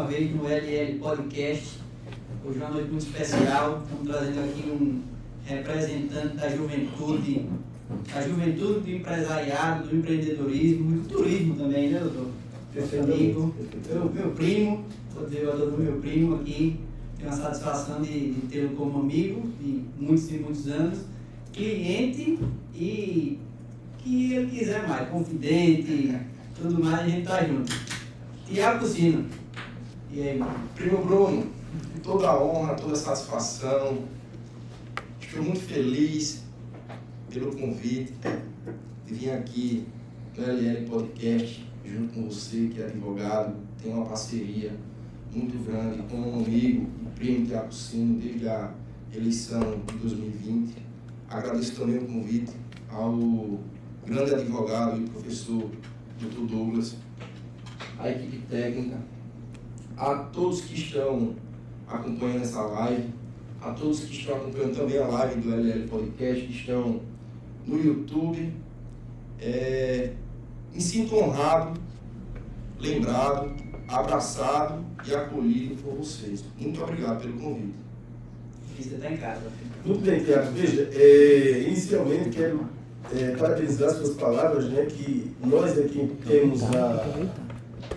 uma vez no LL Podcast. Hoje é uma noite muito especial. Estamos trazendo aqui um representante da juventude, da juventude do empresariado, do empreendedorismo e do turismo também, né, doutor? Meu amigo, meu, meu primo, dizer, eu adoro meu primo aqui. Tenho a satisfação de, de tê-lo como amigo de muitos e muitos anos, cliente e que ele quiser mais, confidente, tudo mais, a gente tá junto. Tiago Cusino. E aí? Primo Bruno, toda a honra, toda a satisfação. Estou muito feliz pelo convite de vir aqui no LL Podcast, junto com você, que é advogado, tem uma parceria muito grande com um amigo e primo Tiago Sino desde a eleição de 2020. Agradeço também o convite ao grande advogado e professor Dr. Douglas, a equipe técnica, a todos que estão acompanhando essa live, a todos que estão acompanhando também a live do LL Podcast, que estão no YouTube. É, me sinto honrado, lembrado, abraçado e acolhido por vocês. Muito obrigado pelo convite. Você está em casa. Muito bem, Tiago. Veja, é, inicialmente quero é, parabenizar suas palavras, né, que nós aqui temos a,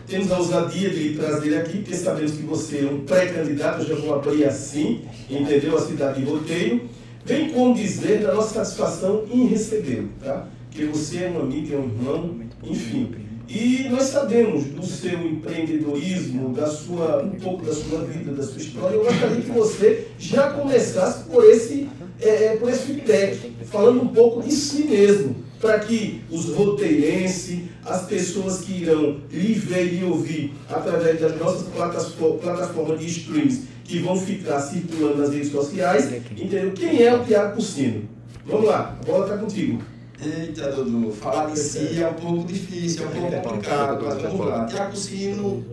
temos a ousadia de trazer aqui, porque sabemos que você é um pré-candidato, eu já vou abrir assim, entendeu? A cidade de Roteiro. Vem como dizer da nossa satisfação em recebê-lo, tá? Que você é um amigo, é um irmão, enfim. E nós sabemos do seu empreendedorismo, da sua, um pouco da sua vida, da sua história. Eu gostaria que você já começasse por esse, é, por esse feedback, falando um pouco de si mesmo, para que os roteirenses, as pessoas que irão lhe ver e ouvir através das nossas plataformas de streams, que vão ficar circulando nas redes sociais, entendam quem é o Tiago Cucino. Vamos lá, a bola está contigo. Eita, Dudu, falar de si é um pouco difícil, é um pouco complicado, mas vamos lá. Tiago Sino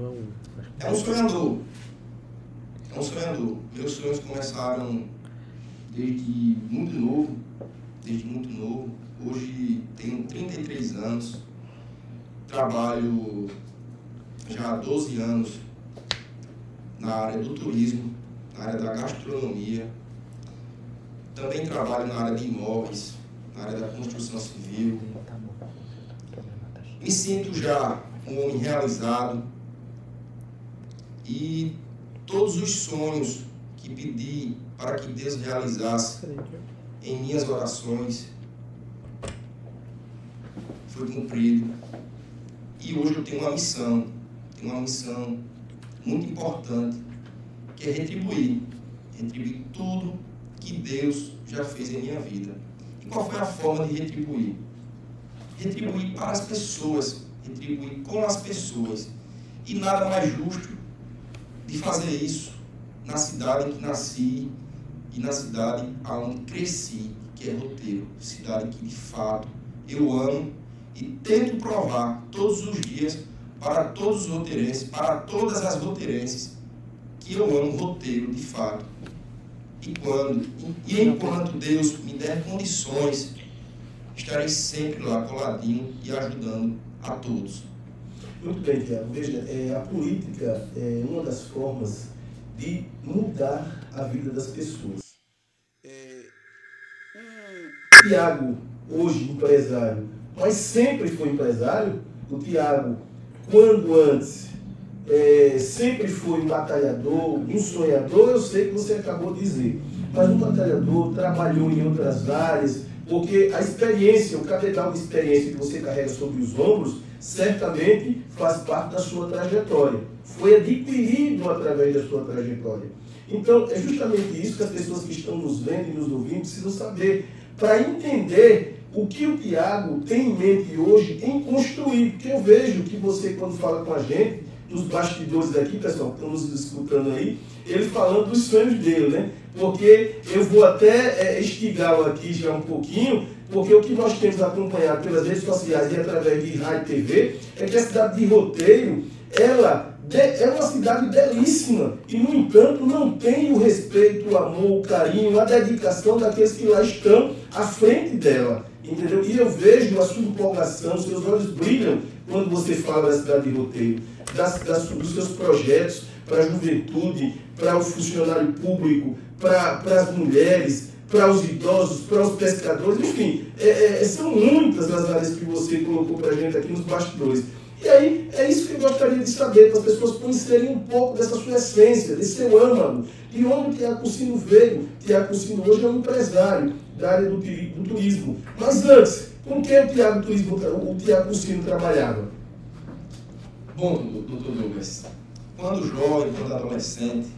é um sonhador. É um sonhador. Meus sonhos começaram desde muito novo, desde muito novo. Hoje tenho 33 anos, trabalho já há 12 anos na área do turismo, na área da gastronomia. Também trabalho na área de imóveis, na área da construção civil. Me sinto já um homem realizado e todos os sonhos que pedi para que Deus realizasse em minhas orações foi cumprido. E hoje eu tenho uma missão, tenho uma missão muito importante, que é retribuir, retribuir tudo que Deus já fez em minha vida. E qual foi a forma de retribuir? Retribuir para as pessoas, retribuir com as pessoas. E nada mais justo de fazer isso na cidade em que nasci e na cidade aonde cresci, que é Roteiro, cidade que de fato eu amo e tento provar todos os dias para todos os roteirenses, para todas as roteirenses, que eu amo roteiro de fato e quando e enquanto Deus me der condições, estarei sempre lá coladinho e ajudando a todos. Muito bem, Tiago. Veja, é, a política é uma das formas de mudar a vida das pessoas. É, Tiago, hoje empresário, mas sempre foi empresário, o Tiago, quando antes é, sempre foi um batalhador, um sonhador, eu sei que você acabou de dizer. Mas um batalhador trabalhou em outras áreas, porque a experiência, o cabedal de experiência que você carrega sobre os ombros, certamente faz parte da sua trajetória. Foi adquirido através da sua trajetória. Então, é justamente isso que as pessoas que estão nos vendo e nos ouvindo precisam saber, para entender o que o Tiago tem em mente hoje em construir. Porque eu vejo que você, quando fala com a gente, nos bastidores aqui, pessoal, que estão escutando aí, ele falando dos sonhos dele, né? Porque eu vou até é, instigá-lo aqui já um pouquinho, porque o que nós temos acompanhado pelas redes sociais e através de rádio TV é que a cidade de Roteiro, ela é uma cidade belíssima e, no entanto, não tem o respeito, o amor, o carinho, a dedicação daqueles que lá estão à frente dela. Entendeu? E eu vejo a sua empolgação, seus olhos brilham quando você fala da cidade de Roteiro das, das, dos seus projetos para a juventude, para o funcionário público, para, as mulheres, para os idosos, para os pescadores, enfim, é, é, são muitas as áreas que você colocou para a gente aqui nos bastidores. E aí, é isso que eu gostaria de saber, para as pessoas conhecerem um pouco dessa sua essência, desse seu âmago, de onde Tiago Cusino veio. Tiago Cusino hoje é um empresário da área do, do turismo. Mas antes, com quem o Tiago, Turismo, o Tiago Cusino trabalhava? Bom, doutor Douglas, quando jovem, quando adolescente,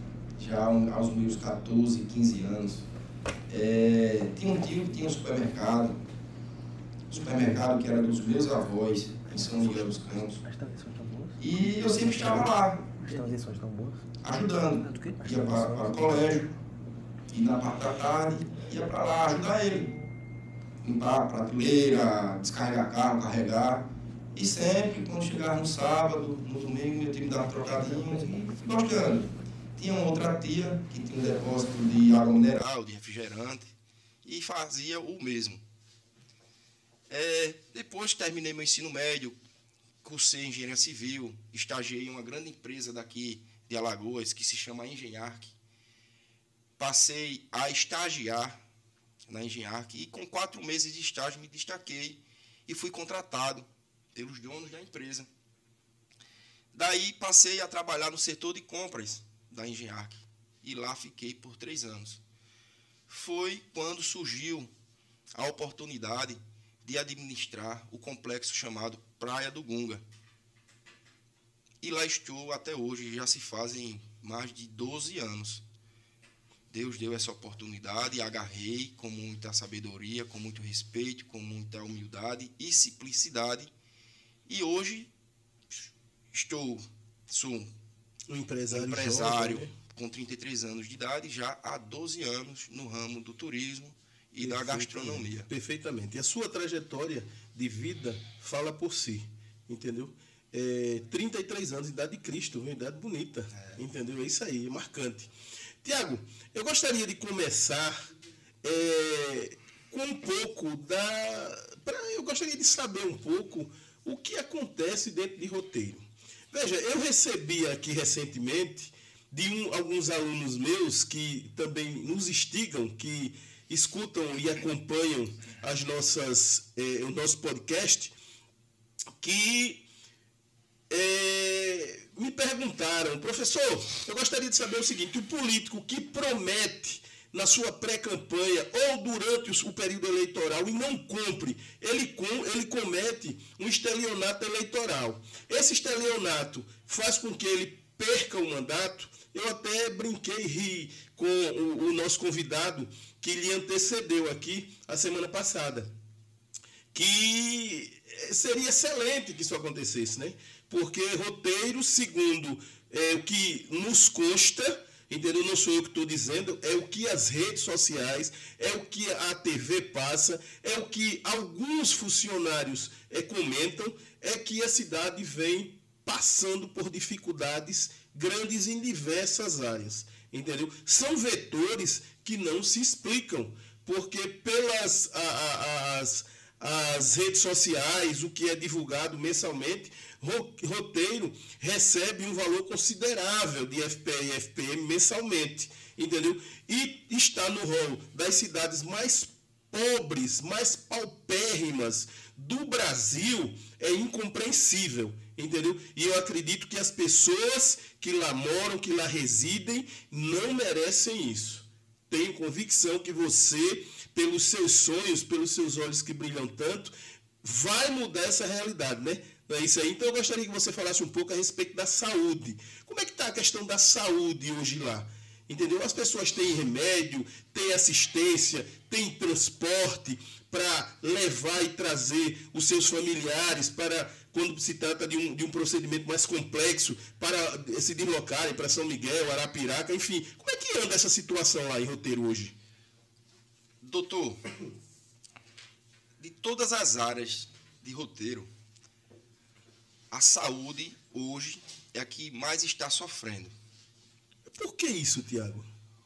já aos meus 14, 15 anos, é, tinha um tio que tinha um supermercado, um supermercado que era dos meus avós, em São Miguel dos Campos. E eu sempre estava lá, ajudando. Ia para, para o colégio, e na parte da tarde ia para lá ajudar ele. Limpar a prateleira, descarregar carro, carregar. E sempre, quando chegava no sábado, no domingo, meu time dava trocadinho e fui gostando. Tinha uma outra tia que tinha um depósito de água mineral, de refrigerante, e fazia o mesmo. É, depois terminei meu ensino médio, cursei engenharia civil, estagiei em uma grande empresa daqui de Alagoas, que se chama Engenharc. Passei a estagiar na Engenharc e com quatro meses de estágio me destaquei e fui contratado pelos donos da empresa. Daí passei a trabalhar no setor de compras da Engenhac. E lá fiquei por três anos. Foi quando surgiu a oportunidade de administrar o complexo chamado Praia do Gunga. E lá estou até hoje, já se fazem mais de 12 anos. Deus deu essa oportunidade e agarrei com muita sabedoria, com muito respeito, com muita humildade e simplicidade. E hoje estou, sou um empresário, empresário jovem, né? com 33 anos de idade, já há 12 anos no ramo do turismo e da gastronomia. Perfeitamente. E a sua trajetória de vida fala por si, entendeu? É, 33 anos, idade de Cristo, uma idade bonita, é. entendeu? É isso aí, é marcante. Tiago, eu gostaria de começar é, com um pouco da. Pra, eu gostaria de saber um pouco o que acontece dentro de roteiro. Veja, eu recebi aqui recentemente de um, alguns alunos meus que também nos instigam, que escutam e acompanham as nossas, eh, o nosso podcast, que eh, me perguntaram, professor, eu gostaria de saber o seguinte: o político que promete na sua pré-campanha ou durante o período eleitoral e não cumpre, ele, com, ele comete um estelionato eleitoral. Esse estelionato faz com que ele perca o mandato. Eu até brinquei e ri com o, o nosso convidado que lhe antecedeu aqui a semana passada. Que seria excelente que isso acontecesse, né? Porque roteiro, segundo é, o que nos consta, Entendeu? Não sou eu que estou dizendo, é o que as redes sociais, é o que a TV passa, é o que alguns funcionários é, comentam, é que a cidade vem passando por dificuldades grandes em diversas áreas. Entendeu? São vetores que não se explicam, porque pelas as, as redes sociais, o que é divulgado mensalmente, roteiro recebe um valor considerável de FPE e FPM mensalmente, entendeu? E está no rol das cidades mais pobres, mais paupérrimas do Brasil é incompreensível, entendeu? E eu acredito que as pessoas que lá moram, que lá residem, não merecem isso. Tenho convicção que você, pelos seus sonhos, pelos seus olhos que brilham tanto, vai mudar essa realidade, né? Não é isso aí? Então eu gostaria que você falasse um pouco a respeito da saúde. Como é que está a questão da saúde hoje lá? Entendeu? As pessoas têm remédio, têm assistência, têm transporte para levar e trazer os seus familiares para, quando se trata de um, de um procedimento mais complexo, para se deslocarem para São Miguel, Arapiraca, enfim. Como é que anda essa situação lá em roteiro hoje? Doutor, de todas as áreas de roteiro, a saúde hoje é a que mais está sofrendo. Por que isso, Tiago?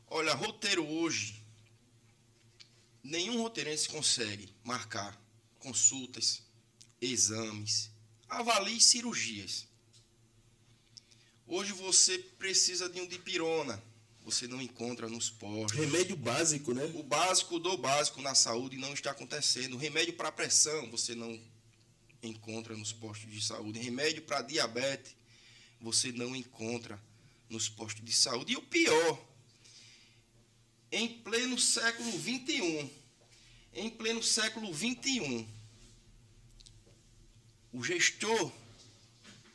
Olha, roteiro hoje, nenhum roteirense consegue marcar consultas, exames, avalie cirurgias. Hoje você precisa de um dipirona, você não encontra nos postos. Remédio básico, né? O básico do básico na saúde não está acontecendo. Remédio para pressão você não encontra nos postos de saúde. Remédio para diabetes você não encontra nos postos de saúde. E o pior, em pleno século 21, em pleno século 21, o gestor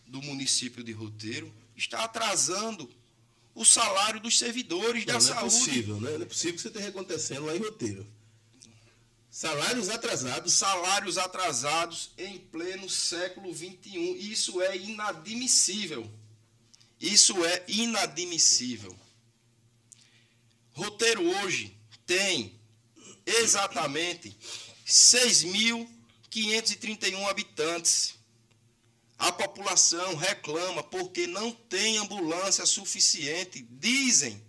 do município de Roteiro está atrasando o salário dos servidores não, da não saúde. Não é possível, né? Não é possível que você esteja acontecendo lá em Roteiro. Salários atrasados. Salários atrasados em pleno século XXI. Isso é inadmissível. Isso é inadmissível. Roteiro hoje tem exatamente 6.531 habitantes. A população reclama porque não tem ambulância suficiente. Dizem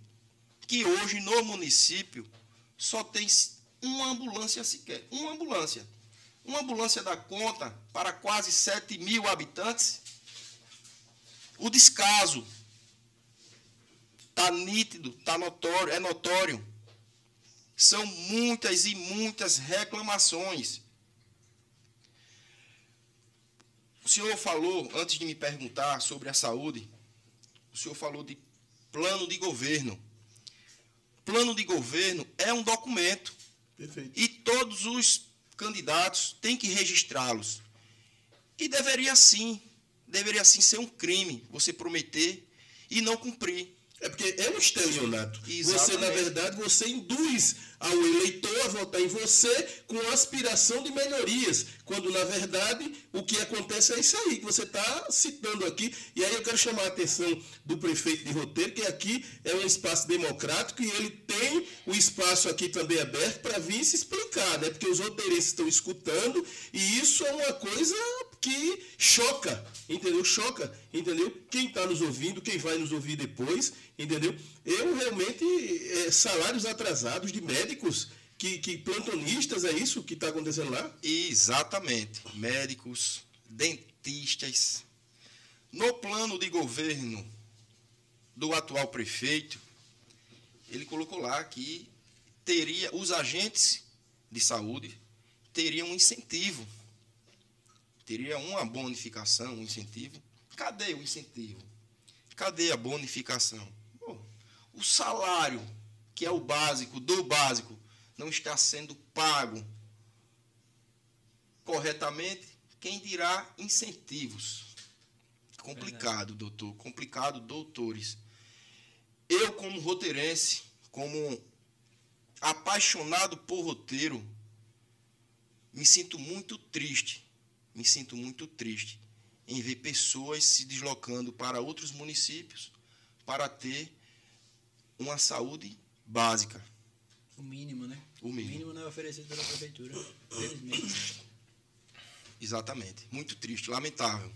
que hoje no município só tem uma ambulância sequer. Uma ambulância. Uma ambulância dá conta para quase 7 mil habitantes. O descaso está nítido, está notório, é notório. São muitas e muitas reclamações. Senhor falou, antes de me perguntar sobre a saúde, o senhor falou de plano de governo. Plano de governo é um documento. Perfeito. E todos os candidatos têm que registrá-los. E deveria sim, deveria sim ser um crime você prometer e não cumprir. É porque é um estelionato. Você, Exatamente. na verdade, você induz ao eleitor a votar em você com aspiração de melhorias, quando, na verdade, o que acontece é isso aí que você está citando aqui. E aí eu quero chamar a atenção do prefeito de Roteiro, que aqui é um espaço democrático e ele tem o espaço aqui também aberto para vir se explicar, né? Porque os roteiristas estão escutando e isso é uma coisa que choca, entendeu? Choca, entendeu? Quem está nos ouvindo, quem vai nos ouvir depois, entendeu? Eu realmente, é, salários atrasados de médicos, que, que plantonistas, é isso que está acontecendo lá? Exatamente. Médicos, dentistas. No plano de governo do atual prefeito, ele colocou lá que teria os agentes de saúde teriam um incentivo. Teria uma bonificação, um incentivo. Cadê o incentivo? Cadê a bonificação? Bom, o salário, que é o básico do básico, não está sendo pago corretamente, quem dirá incentivos? Complicado, doutor. Complicado, doutores. Eu, como roteirense, como apaixonado por roteiro, me sinto muito triste. Me sinto muito triste em ver pessoas se deslocando para outros municípios para ter uma saúde básica. O mínimo, né? O mínimo. O mínimo não é oferecido pela prefeitura, felizmente. Exatamente. Muito triste, lamentável.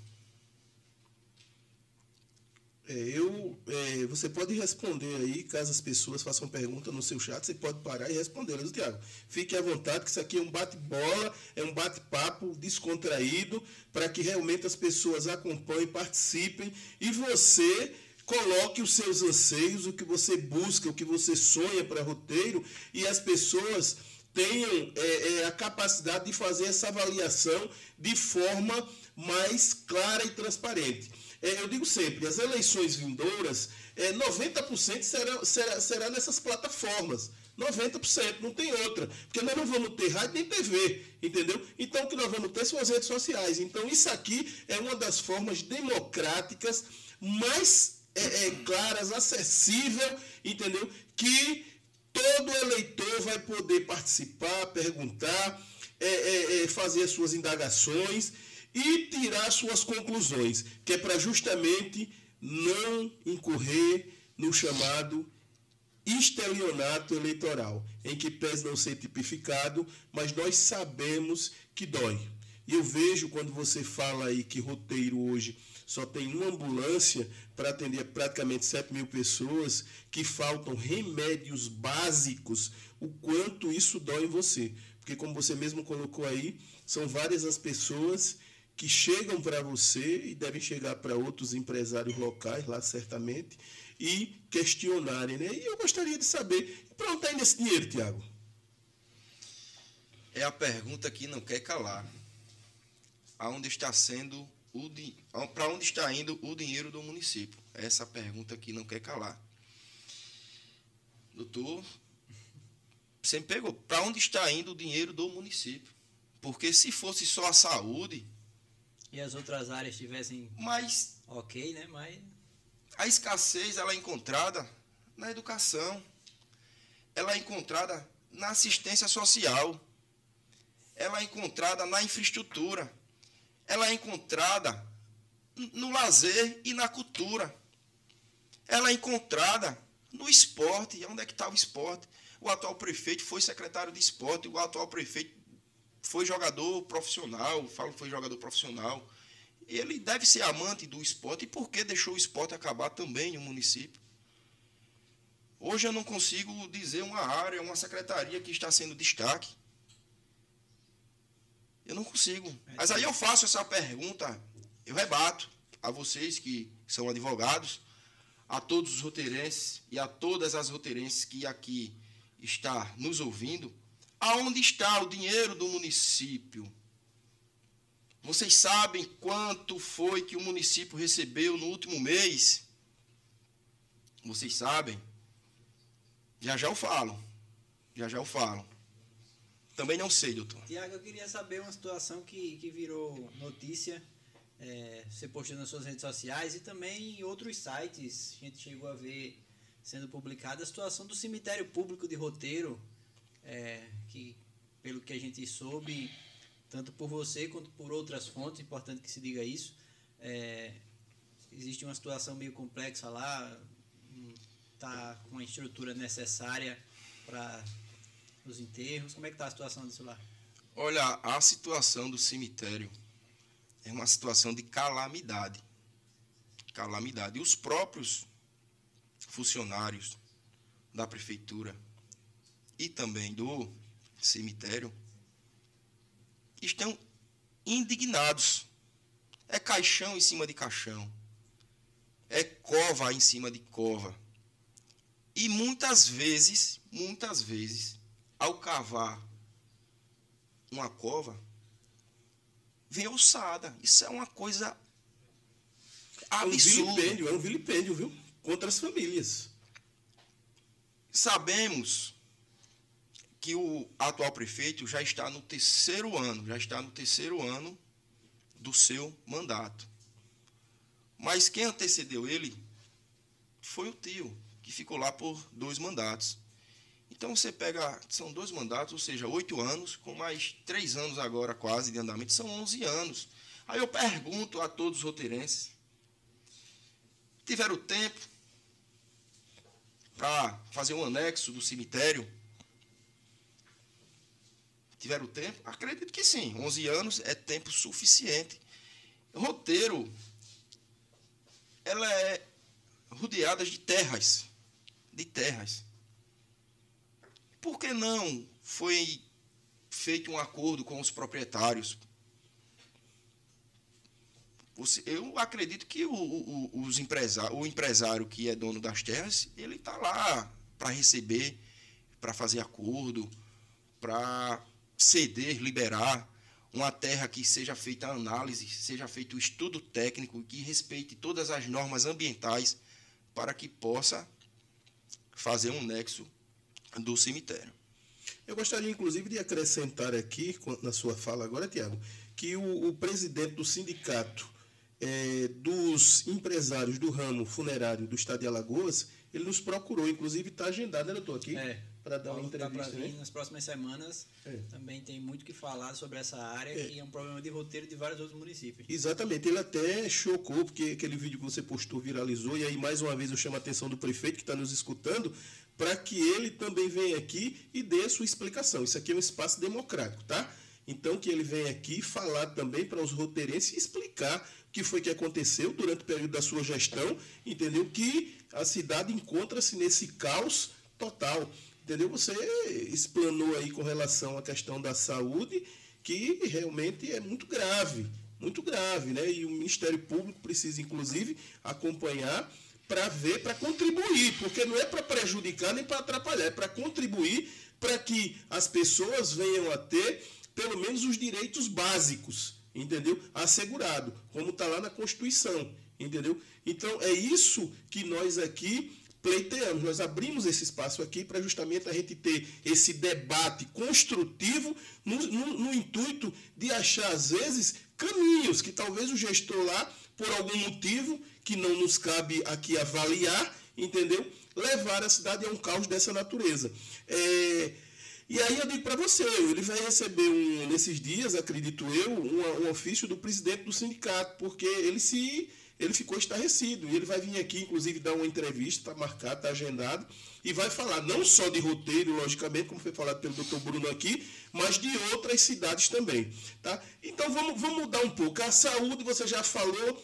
É, eu, é, você pode responder aí, caso as pessoas façam pergunta no seu chat, você pode parar e respondê-las, Tiago. Fique à vontade, que isso aqui é um bate-bola, é um bate-papo descontraído, para que realmente as pessoas acompanhem, participem e você coloque os seus anseios, o que você busca, o que você sonha para roteiro e as pessoas tenham é, é, a capacidade de fazer essa avaliação de forma mais clara e transparente. É, eu digo sempre, as eleições vindouras, é, 90% será, será, será nessas plataformas. 90%, não tem outra. Porque nós não vamos ter rádio nem TV, entendeu? Então o que nós vamos ter são as redes sociais. Então isso aqui é uma das formas democráticas mais é, é, claras, acessível, entendeu? Que todo eleitor vai poder participar, perguntar, é, é, é, fazer as suas indagações e tirar suas conclusões, que é para justamente não incorrer no chamado estelionato eleitoral, em que pese não ser tipificado, mas nós sabemos que dói. E eu vejo quando você fala aí que roteiro hoje só tem uma ambulância para atender praticamente 7 mil pessoas, que faltam remédios básicos, o quanto isso dói em você. Porque, como você mesmo colocou aí, são várias as pessoas que chegam para você e devem chegar para outros empresários locais, lá certamente, e questionarem. Né? E eu gostaria de saber, para onde está indo esse dinheiro, Tiago? É a pergunta que não quer calar. Aonde está sendo o para onde está indo o dinheiro do município? Essa pergunta que não quer calar. Doutor, você me pegou. Para onde está indo o dinheiro do município? Porque se fosse só a saúde. E as outras áreas tivessem. Mas. Ok, né? Mas. A escassez ela é encontrada na educação. Ela é encontrada na assistência social. Ela é encontrada na infraestrutura. Ela é encontrada no lazer e na cultura. Ela é encontrada no esporte. E onde é que está o esporte? O atual prefeito foi secretário de esporte, o atual prefeito foi jogador profissional, falo que foi jogador profissional. Ele deve ser amante do esporte. E por que deixou o esporte acabar também no município? Hoje eu não consigo dizer uma área, uma secretaria que está sendo destaque. Eu não consigo. Mas aí eu faço essa pergunta, eu rebato a vocês que são advogados, a todos os roteirenses e a todas as roteirenses que aqui está nos ouvindo, aonde está o dinheiro do município? Vocês sabem quanto foi que o município recebeu no último mês? Vocês sabem? Já já eu falo. Já já eu falo. Também não sei, doutor. Tiago, eu queria saber uma situação que, que virou notícia. É, você postou nas suas redes sociais e também em outros sites. A gente chegou a ver sendo publicada a situação do cemitério público de roteiro, é, que pelo que a gente soube, tanto por você quanto por outras fontes, importante que se diga isso, é, existe uma situação meio complexa lá, está com a estrutura necessária para os enterros. Como é que está a situação disso lá? Olha, a situação do cemitério é uma situação de calamidade. Calamidade. E os próprios funcionários da prefeitura e também do cemitério estão indignados. É caixão em cima de caixão. É cova em cima de cova. E muitas vezes, muitas vezes, ao cavar uma cova, vem ossada. Isso é uma coisa absurda. É um vilipêndio, é um vilipêndio, viu? Contra as famílias. Sabemos que o atual prefeito já está no terceiro ano, já está no terceiro ano do seu mandato. Mas quem antecedeu ele foi o tio, que ficou lá por dois mandatos. Então você pega, são dois mandatos, ou seja, oito anos, com mais três anos agora quase de andamento, são onze anos. Aí eu pergunto a todos os roteirenses, tiveram tempo para fazer um anexo do cemitério Tiveram tempo? Acredito que sim. 11 anos é tempo suficiente. Roteiro, ela é rodeada de terras. De terras. Por que não foi feito um acordo com os proprietários? Eu acredito que o, o, os empresário, o empresário que é dono das terras, ele está lá para receber, para fazer acordo, para ceder, liberar uma terra que seja feita a análise, seja feito o estudo técnico, que respeite todas as normas ambientais para que possa fazer um nexo do cemitério. Eu gostaria, inclusive, de acrescentar aqui, na sua fala agora, Tiago, que o, o, presidente do sindicato é, dos empresários do ramo funerário do estado de Alagoas, ele nos procurou, inclusive está agendado, né, doutor, aqui? É para dar uma entrevista. Né? Nas próximas semanas é. também tem muito que falar sobre essa área, é. que é um problema de roteiro de vários outros municípios. Exatamente, ele até chocou, porque aquele vídeo que você postou viralizou, e aí mais uma vez eu chamo a atenção do prefeito que está nos escutando, para que ele também venha aqui e dê a sua explicação. Isso aqui é um espaço democrático, tá? Então que ele venha aqui falar também para os roteirenses e explicar o que foi que aconteceu durante o período da sua gestão, entendeu? Que a cidade encontra-se nesse caos total. Entendeu? Você explanou aí com relação à questão da saúde, que realmente é muito grave, muito grave, né? E o Ministério Público precisa, inclusive, acompanhar para ver, para contribuir, porque não é para prejudicar nem para atrapalhar, é para contribuir para que as pessoas venham a ter pelo menos os direitos básicos, entendeu? Assegurado, como está lá na Constituição, entendeu? Então é isso que nós aqui pleiteamos. Nós abrimos esse espaço aqui para justamente a gente ter esse debate construtivo no, no, no, intuito de achar, às vezes, caminhos que talvez o gestor lá, por algum motivo que não nos cabe aqui avaliar, entendeu? Levar a cidade a um caos dessa natureza. É, e aí eu digo para você, ele vai receber um, nesses dias, acredito eu, um, um ofício do presidente do sindicato, porque ele se ele ficou estarrecido. E ele vai vir aqui, inclusive, dar uma entrevista, está marcado, está agendado, e vai falar não só de roteiro, logicamente, como foi falado pelo doutor Bruno aqui, mas de outras cidades também. Tá? Então vamos, vamos mudar um pouco. A saúde, você já falou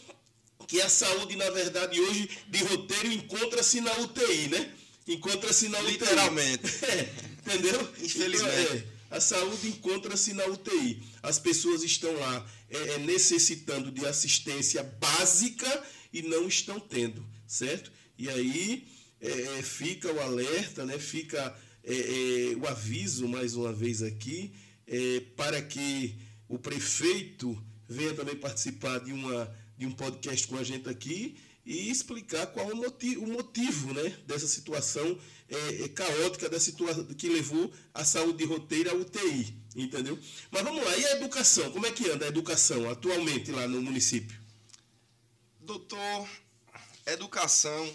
que a saúde, na verdade, hoje, de roteiro, encontra-se na UTI, né? Encontra-se na UTI. Literalmente. É, entendeu? Infelizmente. Então, é, a saúde encontra-se na UTI. As pessoas estão lá é, é, necessitando de assistência básica e não estão tendo, certo? E aí é, é fica o alerta, né? fica é, é, o aviso mais uma vez aqui, para que o prefeito venha também participar de, uma, de um podcast com a gente aqui e explicar qual o motivo, o motivo né, dessa situação é, é, caótica da situação que levou a saúde de roteiro à UTI, entendeu? Mas vamos lá, e a educação? Como é que anda a educação atualmente lá no município? Doutor, educação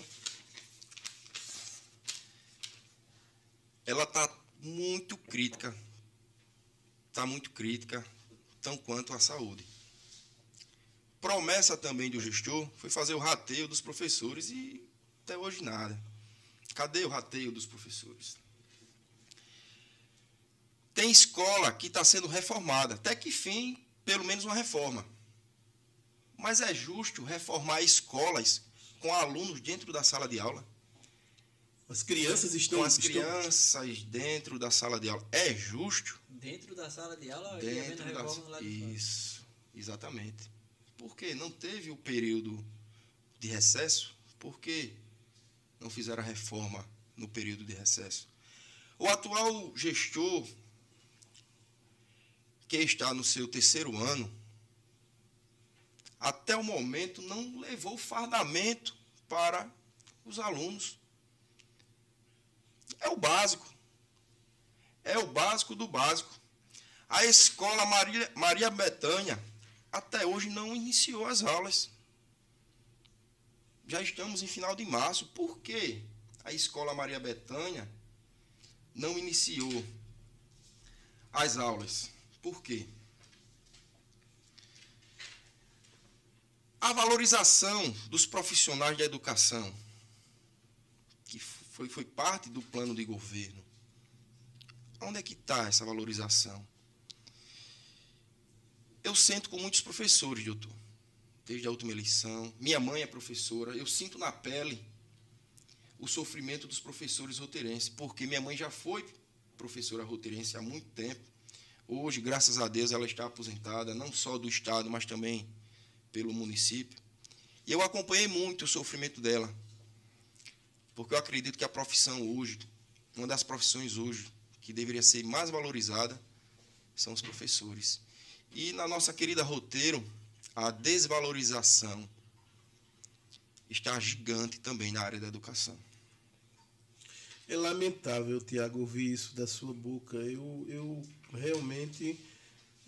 ela está muito crítica, está muito crítica, tão quanto a saúde. Promessa também do gestor foi fazer o rateio dos professores e até hoje nada. Cadê o rateio dos professores? Tem escola que está sendo reformada, até que fim, pelo menos uma reforma. Mas é justo reformar escolas com alunos dentro da sala de aula? As crianças estão. Com as crianças dentro da sala de aula. É justo? Dentro da sala de aula dentro da... lá de Isso, exatamente. Porque não teve o período de recesso? Por que não fizeram a reforma no período de recesso? O atual gestor, que está no seu terceiro ano, até o momento não levou fardamento para os alunos. É o básico. É o básico do básico. A escola Maria, Maria Betânia até hoje não iniciou as aulas. Já estamos em final de março. Por que a escola Maria Betânia não iniciou as aulas? Por quê? A valorização dos profissionais da educação, que foi, foi parte do plano de governo. Onde é que está essa valorização? Eu sento com muitos professores, doutor, desde a última eleição. Minha mãe é professora. Eu sinto na pele o sofrimento dos professores roteirenses, porque minha mãe já foi professora roteirense há muito tempo. Hoje, graças a Deus, ela está aposentada, não só do Estado, mas também pelo município. E eu acompanhei muito o sofrimento dela, porque eu acredito que a profissão hoje, uma das profissões hoje que deveria ser mais valorizada, são os professores. E na nossa querida roteiro, a desvalorização está gigante também na área da educação. É lamentável, Tiago, ouvir isso da sua boca. Eu, eu realmente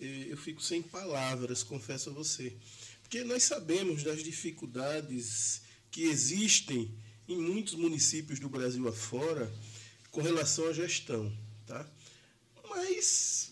eh, eu fico sem palavras, confesso a você. Porque nós sabemos das dificuldades que existem em muitos municípios do Brasil afora com relação à gestão, tá? Mas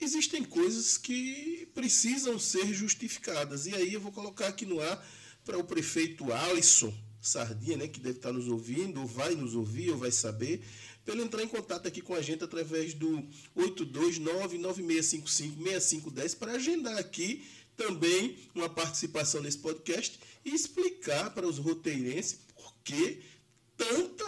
existem coisas que precisam ser justificadas. E aí eu vou colocar aqui no ar para o prefeito Alisson Sardinha, né, que deve estar nos ouvindo, ou vai nos ouvir, ou vai saber, ele entrar em contato aqui com a gente através do 82996556510 para agendar aqui também uma participação nesse podcast e explicar para os roteirenses por que tanta,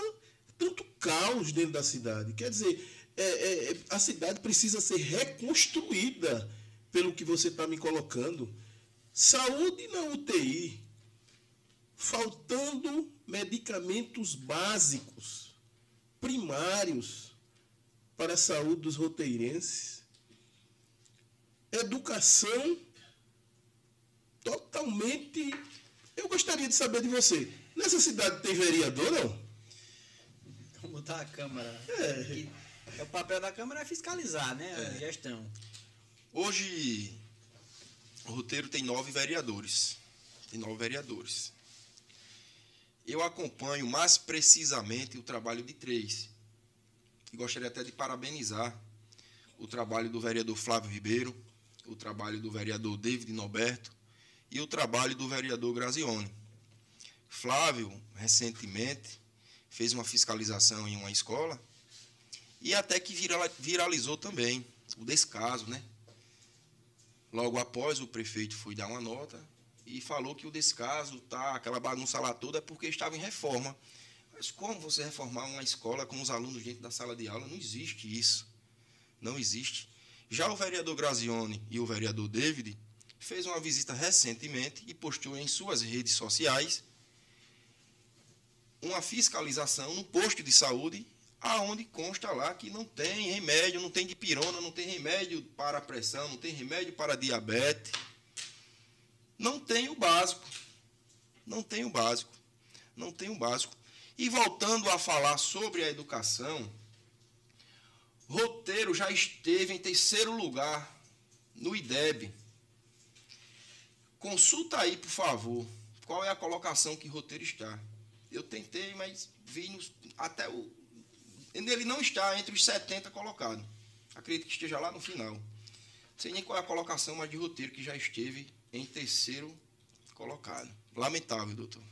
tanto caos dentro da cidade. Quer dizer, é, é, a cidade precisa ser reconstruída pelo que você está me colocando. Saúde na UTI, faltando medicamentos básicos, primários para a saúde dos roteirenses. Educação totalmente. Eu gostaria de saber de você. Nessa cidade tem vereador, não? Como está a Câmara? É. é. O papel da Câmara é fiscalizar, né? A é. gestão. Hoje, o roteiro tem nove vereadores. Tem nove vereadores. Eu acompanho mais precisamente o trabalho de três. E gostaria até de parabenizar o trabalho do vereador Flávio Ribeiro, o trabalho do vereador David Noberto e o trabalho do vereador Grazione. Flávio, recentemente, fez uma fiscalização em uma escola e até que viralizou também o descaso, né? Logo após, o prefeito foi dar uma nota e falou que o descaso, tá, aquela bagunça lá toda, é porque estava em reforma. Mas como você reformar uma escola com os alunos dentro da sala de aula? Não existe isso. Não existe. Já o vereador Grazione e o vereador David fez uma visita recentemente e postou em suas redes sociais uma fiscalização no posto de saúde aonde consta lá que não tem remédio, não tem dipirona, não tem remédio para pressão, não tem remédio para diabetes. não tem o básico. Não tem o básico. Não tem o básico. E voltando a falar sobre a educação, Roteiro já esteve em terceiro lugar no IDEB. Consulta aí, por favor, qual é a colocação que Roteiro está. Eu tentei, mas vi nos, até o. Ele não está entre os 70 colocados. Acredito que esteja lá no final. Não sei nem qual é a colocação, mas de roteiro que já esteve em terceiro colocado. Lamentável, doutor.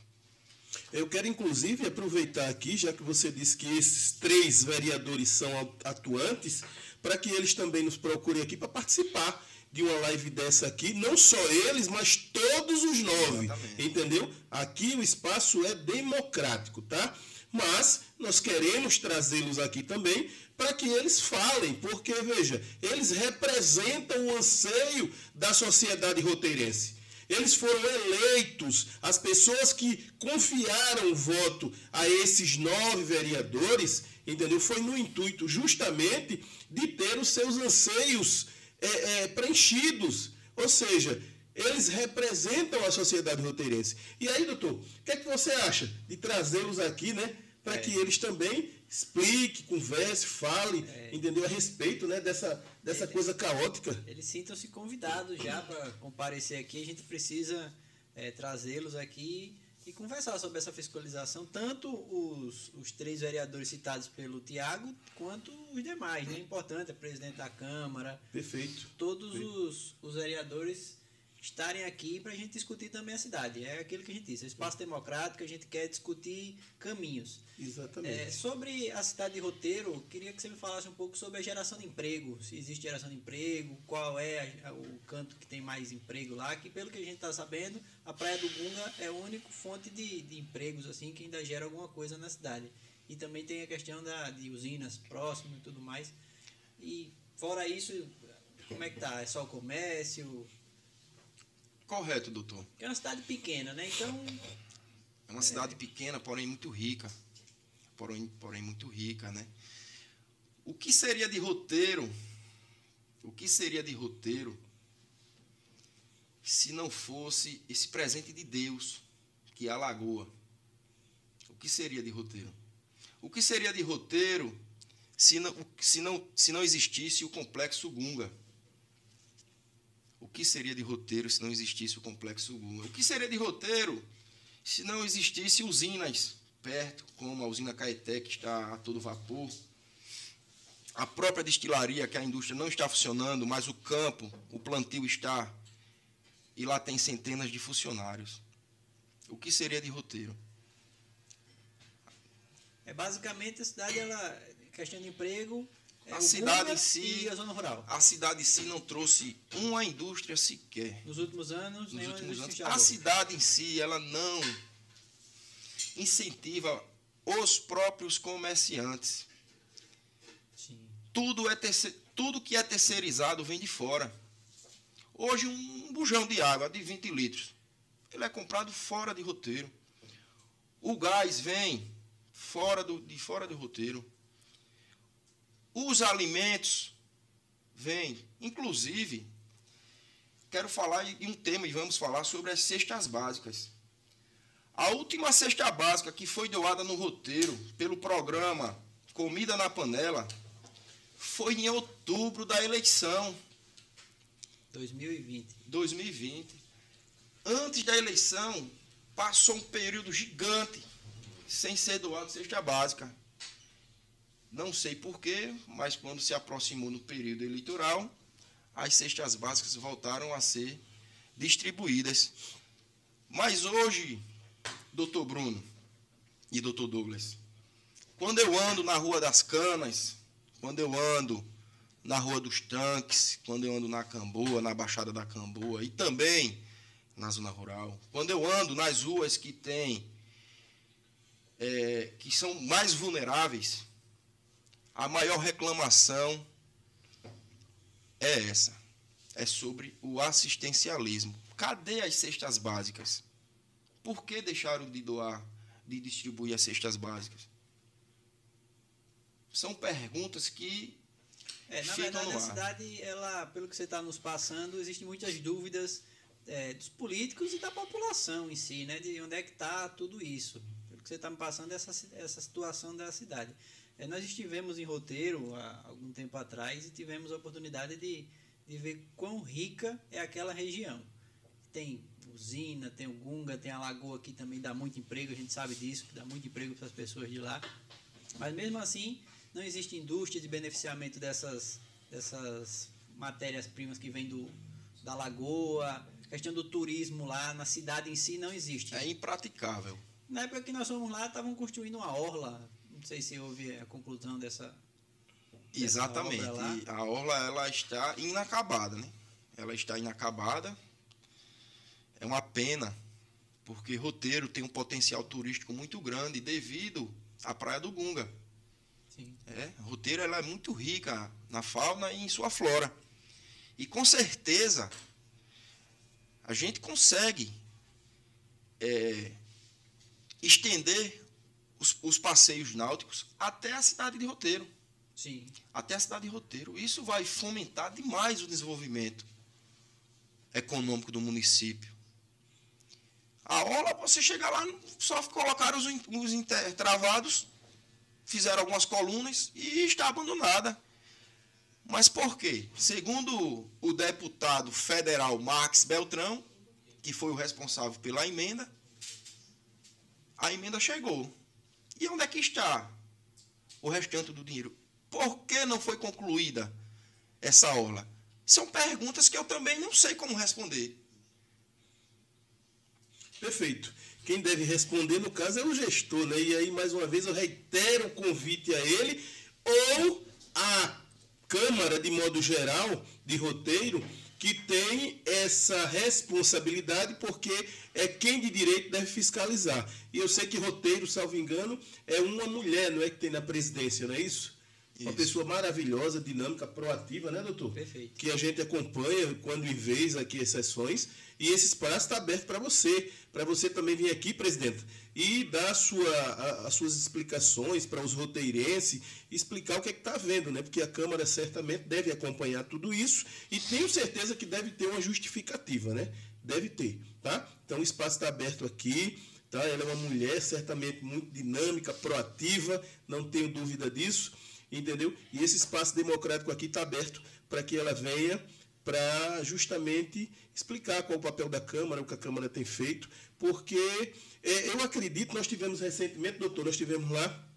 Eu quero, inclusive, aproveitar aqui, já que você disse que esses três vereadores são atuantes, para que eles também nos procurem aqui para participar de uma live dessa aqui, não só eles, mas todos os nove. Exatamente. Entendeu? Aqui o espaço é democrático, tá? Mas nós queremos trazê-los aqui também para que eles falem, porque, veja, eles representam o anseio da sociedade roteirense. Eles foram eleitos, as pessoas que confiaram o voto a esses nove vereadores, entendeu? Foi no intuito justamente de ter os seus anseios é, é, preenchidos. Ou seja, eles representam a sociedade roteirense. E aí, doutor, o que é que você acha de trazê-los aqui, né? Para é. que eles também explique, converse, fale, é. entendeu? A respeito né, dessa, dessa Ele, coisa caótica. Eles sintam-se convidados já para comparecer aqui. A gente precisa é, trazê-los aqui e conversar sobre essa fiscalização, tanto os, os três vereadores citados pelo Tiago, quanto os demais. Né? É importante, o presidente da Câmara. Perfeito. Todos Perfeito. Os, os vereadores estarem aqui para a gente discutir também a cidade. É aquilo que a gente disse, é espaço democrático, a gente quer discutir caminhos. Exatamente. É, sobre a cidade de Roteiro, queria que você me falasse um pouco sobre a geração de emprego, se existe geração de emprego, qual é a, o canto que tem mais emprego lá, que pelo que a gente está sabendo, a Praia do Gunga é a única fonte de, de empregos assim que ainda gera alguma coisa na cidade. E também tem a questão da, de usinas próximas e tudo mais. E fora isso, como é que tá? É só o comércio? Correto, doutor. É uma cidade pequena, né? Então. É uma cidade é... pequena, porém muito rica. Porém, porém muito rica, né? O que seria de roteiro? O que seria de roteiro se não fosse esse presente de Deus, que é a lagoa? O que seria de roteiro? O que seria de roteiro se não, se não, se não existisse o complexo Gunga? O que seria de roteiro se não existisse o complexo Guma? O que seria de roteiro se não existisse usinas perto, como a usina Caeté, que está a todo vapor? A própria destilaria, que a indústria não está funcionando, mas o campo, o plantio está. E lá tem centenas de funcionários. O que seria de roteiro? É basicamente a cidade, ela, questão de emprego, a cidade em si, a zona rural. A cidade em si não trouxe uma indústria sequer. Nos últimos anos, Nos últimos anos. A cidade em si, ela não incentiva os próprios comerciantes. Sim. Tudo é terce... tudo que é terceirizado vem de fora. Hoje um bujão de água de 20 litros, ele é comprado fora de roteiro. O gás vem fora do, de fora do roteiro. Os alimentos vêm, inclusive, quero falar em um tema e vamos falar sobre as cestas básicas. A última cesta básica que foi doada no roteiro pelo programa Comida na Panela foi em outubro da eleição. 2020. 2020. Antes da eleição, passou um período gigante sem ser doado cesta básica. Não sei porquê, mas quando se aproximou no período eleitoral, as cestas básicas voltaram a ser distribuídas. Mas hoje, doutor Bruno e doutor Douglas, quando eu ando na Rua das Canas, quando eu ando na Rua dos Tanques, quando eu ando na Camboa, na Baixada da Camboa e também na zona rural, quando eu ando nas ruas que tem é, que são mais vulneráveis, a maior reclamação é essa. É sobre o assistencialismo. Cadê as cestas básicas? Por que deixaram de doar, de distribuir as cestas básicas? São perguntas que. É, na verdade, a cidade, ela, pelo que você está nos passando, existem muitas dúvidas é, dos políticos e da população em si, né? De onde é que está tudo isso. Pelo que você está me passando, essa, essa situação da cidade. É, nós estivemos em roteiro há algum tempo atrás e tivemos a oportunidade de, de ver quão rica é aquela região. Tem usina, tem o Gunga, tem a Lagoa que também dá muito emprego, a gente sabe disso, que dá muito emprego para as pessoas de lá. Mas mesmo assim, não existe indústria de beneficiamento dessas, dessas matérias-primas que vêm do, da lagoa, a questão do turismo lá na cidade em si não existe. É impraticável. Na época que nós fomos lá, estavam construindo uma orla. Não sei se houve a conclusão dessa. Exatamente. Dessa a orla ela está inacabada, né? Ela está inacabada. É uma pena, porque Roteiro tem um potencial turístico muito grande devido à Praia do Gunga. Sim. É, Roteiro ela é muito rica na fauna e em sua flora. E com certeza a gente consegue é, estender os, os, passeios náuticos até a cidade de Roteiro. Sim. Até a cidade de Roteiro. Isso vai fomentar demais o desenvolvimento econômico do município. A orla, você chega lá, só colocaram os, os intertravados, fizeram algumas colunas e está abandonada. Mas por quê? Segundo o deputado federal Max Beltrão, que foi o responsável pela emenda, a emenda chegou. E onde é que está o restante do dinheiro? Por que não foi concluída essa orla? São perguntas que eu também não sei como responder. Perfeito. Quem deve responder, no caso, é o gestor, né? E aí, mais uma vez, eu reitero o convite a ele ou a Câmara, de modo geral, de roteiro, que tem essa responsabilidade, porque é quem de direito deve fiscalizar. E eu sei que roteiro, salvo engano, é uma mulher, não é que tem na presidência, não é isso? isso. Uma pessoa maravilhosa, dinâmica, proativa, né, doutor? Perfeito. Que a gente acompanha quando em vez aqui as sessões. E esse espaço está aberto para você, para você também vir aqui, presidente, e dar sua, a, as suas explicações para os roteirenses, explicar o que é está vendo, né? Porque a Câmara certamente deve acompanhar tudo isso e tenho certeza que deve ter uma justificativa, né? Deve ter, tá? Então o espaço está aberto aqui. Tá? Ela é uma mulher certamente muito dinâmica, proativa, não tenho dúvida disso, entendeu? E esse espaço democrático aqui está aberto para que ela venha para justamente explicar qual o papel da Câmara, o que a Câmara tem feito, porque é, eu acredito, nós tivemos recentemente, doutor, nós tivemos lá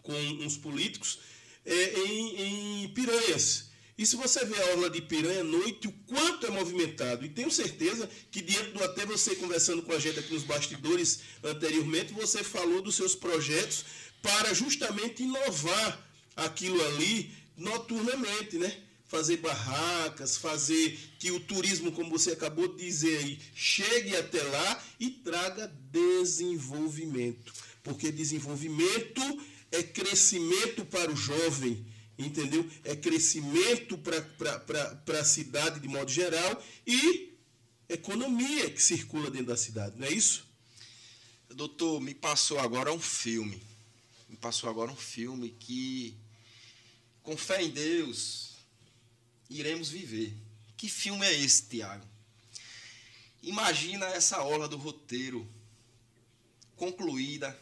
com uns políticos é, em, em Piranhas. E se você vê a orla de Piranha à noite, o quanto é movimentado. E tenho certeza que, diante do até você conversando com a gente aqui nos bastidores anteriormente, você falou dos seus projetos para justamente inovar aquilo ali noturnamente, né? Fazer barracas, fazer que o turismo, como você acabou de dizer aí, chegue até lá e traga desenvolvimento. Porque desenvolvimento é crescimento para o jovem, entendeu? É crescimento para a cidade de modo geral e economia que circula dentro da cidade, não é isso? Doutor, me passou agora um filme. Me passou agora um filme que, com fé em Deus, iremos viver. Que filme é esse, Tiago? Imagina essa orla do roteiro concluída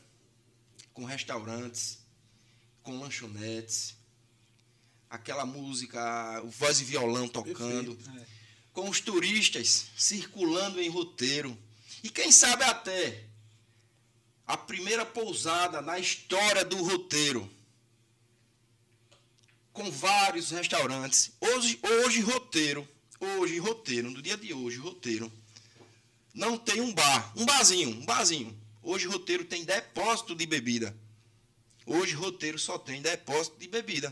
com restaurantes, com lanchonetes, aquela música, o voz e violão tocando, Perfeito, é. com os turistas circulando em roteiro. E quem sabe até a primeira pousada na história do roteiro com vários restaurantes. Hoje, hoje roteiro, hoje roteiro, no dia de hoje roteiro, não tem um bar, um barzinho, um barzinho. Hoje roteiro tem depósito de bebida. Hoje roteiro só tem depósito de bebida.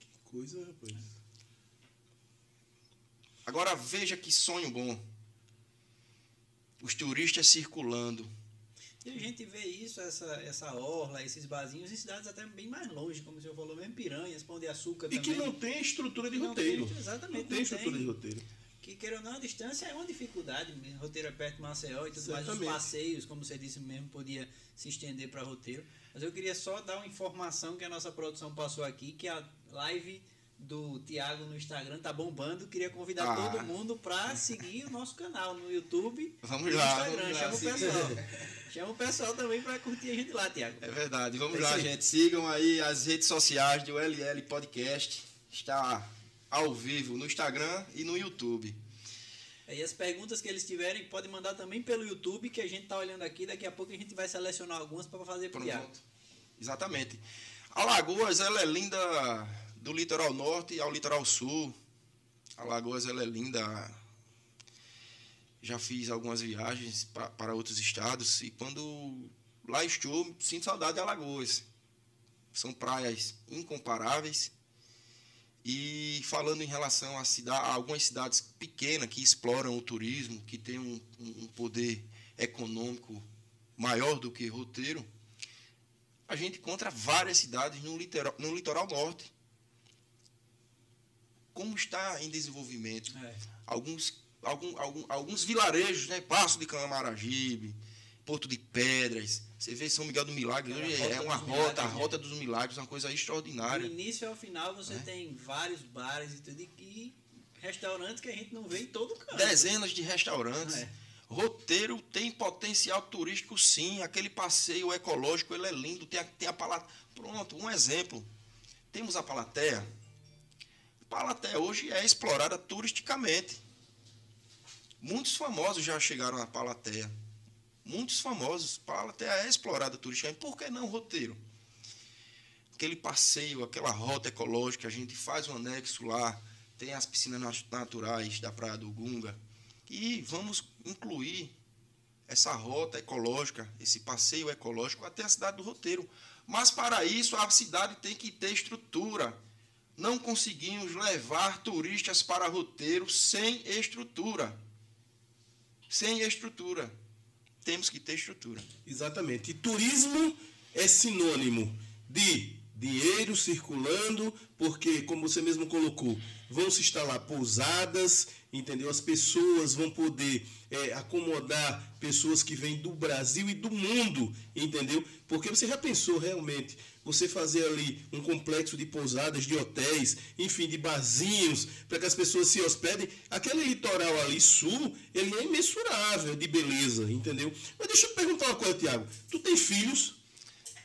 Que coisa, rapaz. Agora veja que sonho bom. Os turistas circulando e a gente vê isso, essa, essa orla, esses barzinhos em cidades até bem mais longe, como o senhor falou, mesmo Piranhas, Pão de Açúcar e também. que não tem estrutura de roteiro. Tem, exatamente. Não tem estrutura tem. de roteiro. Que, queira ou não, a distância é uma dificuldade. Roteiro é perto de Maceió e tudo mais. Os passeios, como você disse mesmo, podia se estender para roteiro. Mas eu queria só dar uma informação que a nossa produção passou aqui, que a live do Tiago no Instagram tá bombando. Queria convidar Ah. todo mundo para seguir o nosso canal no YouTube Vamos e no lá, Instagram. vamos lá, Chama o sim. pessoal. Chama o pessoal também para curtir a gente lá, Tiago. É verdade. Vamos É lá, aí. gente. Sigam aí as redes sociais do LL Podcast. Está ao vivo no Instagram e no YouTube. E as perguntas que eles tiverem, podem mandar também pelo YouTube, que a gente tá olhando aqui. Daqui a pouco a gente vai selecionar algumas para fazer. Pronto. Exatamente. Alagoas, ela é linda do litoral norte ao litoral sul. Alagoas, ela é linda. Já fiz algumas viagens pa- para outros estados e quando lá estou, sinto saudade de Alagoas. São praias incomparáveis. E falando em relação a, cida- a algumas cidades pequenas que exploram o turismo, que têm um, um- um poder econômico maior do que roteiro, a gente encontra várias cidades no litoral, no litoral norte. Como está em desenvolvimento? É. Alguns, algum, algum, alguns vilarejos, né? Passo de Camaragibe, Porto de Pedras. Você vê São Miguel do Milagre, Rota é uma rota, Milagres, a né? rota dos milagres, uma coisa Do extraordinária. início ao final você É. tem vários bares e tudo, e restaurantes que a gente não vê em todo canto. Dezenas de restaurantes. É. Roteiro tem potencial turístico, sim. Aquele passeio ecológico, ele é lindo. Tem a, tem a Palatéia. Pronto, um exemplo. Temos a Palatéia. Palatéia hoje é explorada turisticamente. Muitos famosos já chegaram à Palatéia. Muitos famosos. Palatéia é explorada turisticamente. Por que não roteiro? Aquele passeio, aquela rota ecológica, a gente faz um anexo lá. Tem as piscinas nat- naturais da Praia do Gunga. E vamos incluir essa rota ecológica, esse passeio ecológico até a cidade do Roteiro. Mas para isso a cidade tem que ter estrutura. Não conseguimos levar turistas para Roteiro sem estrutura. Sem estrutura. Temos que ter estrutura. Exatamente. E turismo é sinônimo de dinheiro circulando, porque, como você mesmo colocou, vão se instalar pousadas, entendeu? As pessoas vão poder é, acomodar pessoas que vêm do Brasil e do mundo, entendeu? Porque você já pensou realmente você fazer ali um complexo de pousadas, de hotéis, enfim, de barzinhos, para que as pessoas se hospedem. Aquele litoral ali sul, ele é imensurável de beleza, entendeu? Mas deixa eu te perguntar uma coisa, Tiago. Tu tem filhos?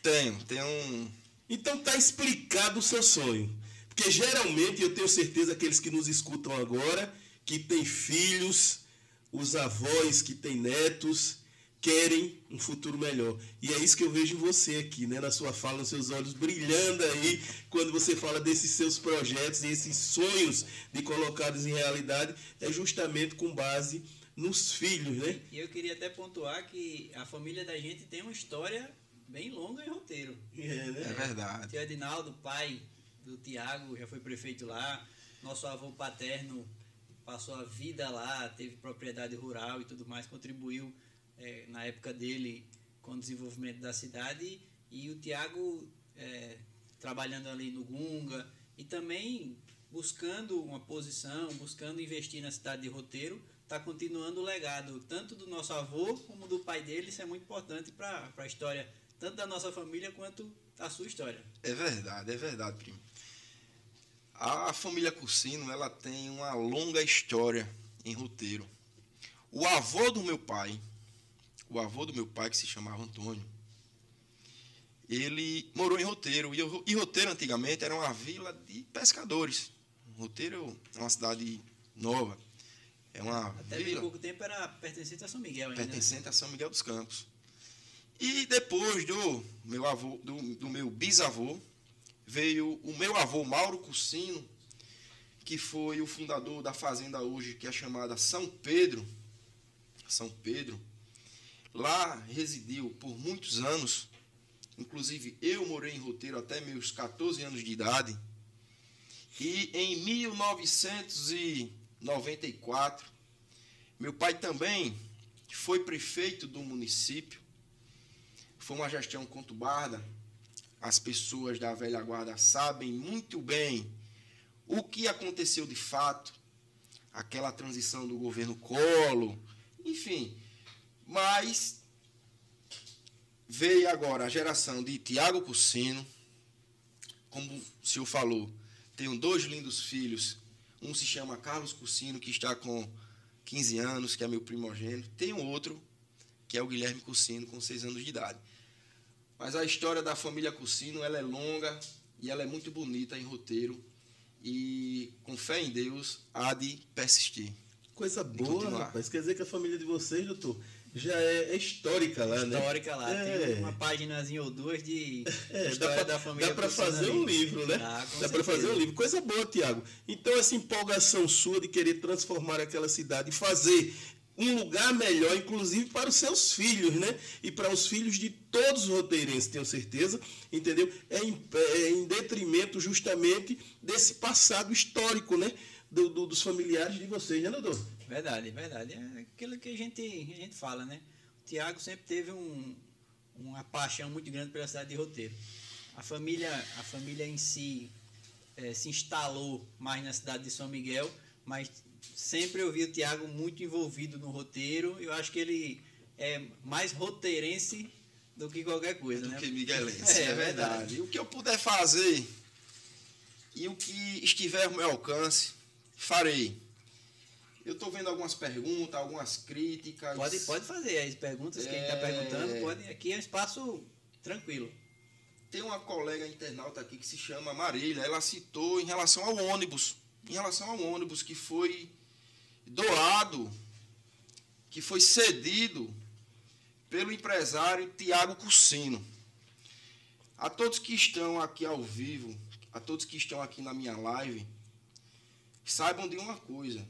Tenho, tenho um. Então tá explicado o seu sonho. Porque geralmente eu tenho certeza aqueles que nos escutam agora, que têm filhos, os avós que têm netos, querem um futuro melhor. E é isso que eu vejo em você aqui, né? Na sua fala, nos seus olhos brilhando aí, quando você fala desses seus projetos e esses sonhos de colocá-los em realidade, é justamente com base nos filhos, né? E eu queria até pontuar que a família da gente tem uma história bem longa em roteiro. É, né? É verdade. Tio Edinaldo, pai do Tiago, já foi prefeito lá. Nosso avô paterno passou a vida lá, teve propriedade rural e tudo mais, contribuiu eh, na época dele com o desenvolvimento da cidade. E o Tiago eh, trabalhando ali no Gunga e também buscando uma posição, buscando investir na cidade de Roteiro, está continuando o legado tanto do nosso avô como do pai dele. Isso é muito importante para a história tanto da nossa família quanto da sua história. É verdade, é verdade, primo. A família Cursino, ela tem uma longa história em roteiro. O avô do meu pai, o avô do meu pai, que se chamava Antônio, ele morou em Roteiro. E, Roteiro, antigamente, era uma vila de pescadores. Roteiro é uma cidade nova. É uma Até bem vila pouco tempo era pertencente a São Miguel ainda. né? pertencente a São Miguel dos Campos. E depois do meu avô, do, do meu bisavô, veio o meu avô Mauro Cursino, que foi o fundador da fazenda hoje, que é chamada São Pedro. São Pedro. Lá residiu por muitos anos. Inclusive, eu morei em Roteiro até meus 14 anos de idade. E em 1994, meu pai também foi prefeito do município. Foi uma gestão conturbada. As pessoas da velha guarda sabem muito bem o que aconteceu de fato, aquela transição do governo Colo, enfim. Mas veio agora a geração de Tiago Cursino, como o senhor falou, Tenho dois lindos filhos. Um se chama Carlos Cursino, que está com 15 anos, que é meu primogênito. Tenho outro, que é o Guilherme Cursino, com 6 anos de idade. Mas a história da família Cursino, ela é longa e ela é muito bonita em roteiro. E com fé em Deus, há de persistir. Coisa boa, rapaz. Quer dizer que a família de vocês, doutor, já é, é histórica lá, né? Histórica lá. É. Tem uma páginazinha ou duas de é, história dá pra, da família. Dá para fazer um livro, né? Dá, dá para fazer um livro. Coisa boa, Tiago. Então, essa empolgação sua de querer transformar aquela cidade e fazer um lugar melhor, inclusive para os seus filhos, né? E para os filhos de todos os roteirenses, tenho certeza, entendeu? É em, é em detrimento justamente desse passado histórico, né? Do, do, dos familiares de vocês, né, doutor? Verdade, verdade. É aquilo que a gente, a gente fala, né? O Tiago sempre teve um, uma paixão muito grande pela cidade de Roteiro. A família, a família em si é, se instalou mais na cidade de São Miguel, mas sempre eu vi o Thiago muito envolvido no roteiro. Eu acho que ele é mais roteirense do que qualquer coisa, do né? que miguelense, é, é verdade. E o que eu puder fazer e o que estiver ao meu alcance, farei. Eu estou vendo algumas perguntas, algumas críticas. Pode, pode fazer as perguntas, quem está é... perguntando, pode. Aqui é um espaço tranquilo. Tem uma colega internauta aqui que se chama Marília, ela citou em relação ao ônibus em relação ao ônibus que foi doado, que foi cedido pelo empresário Tiago Cursino. A todos que estão aqui ao vivo, a todos que estão aqui na minha live, saibam de uma coisa.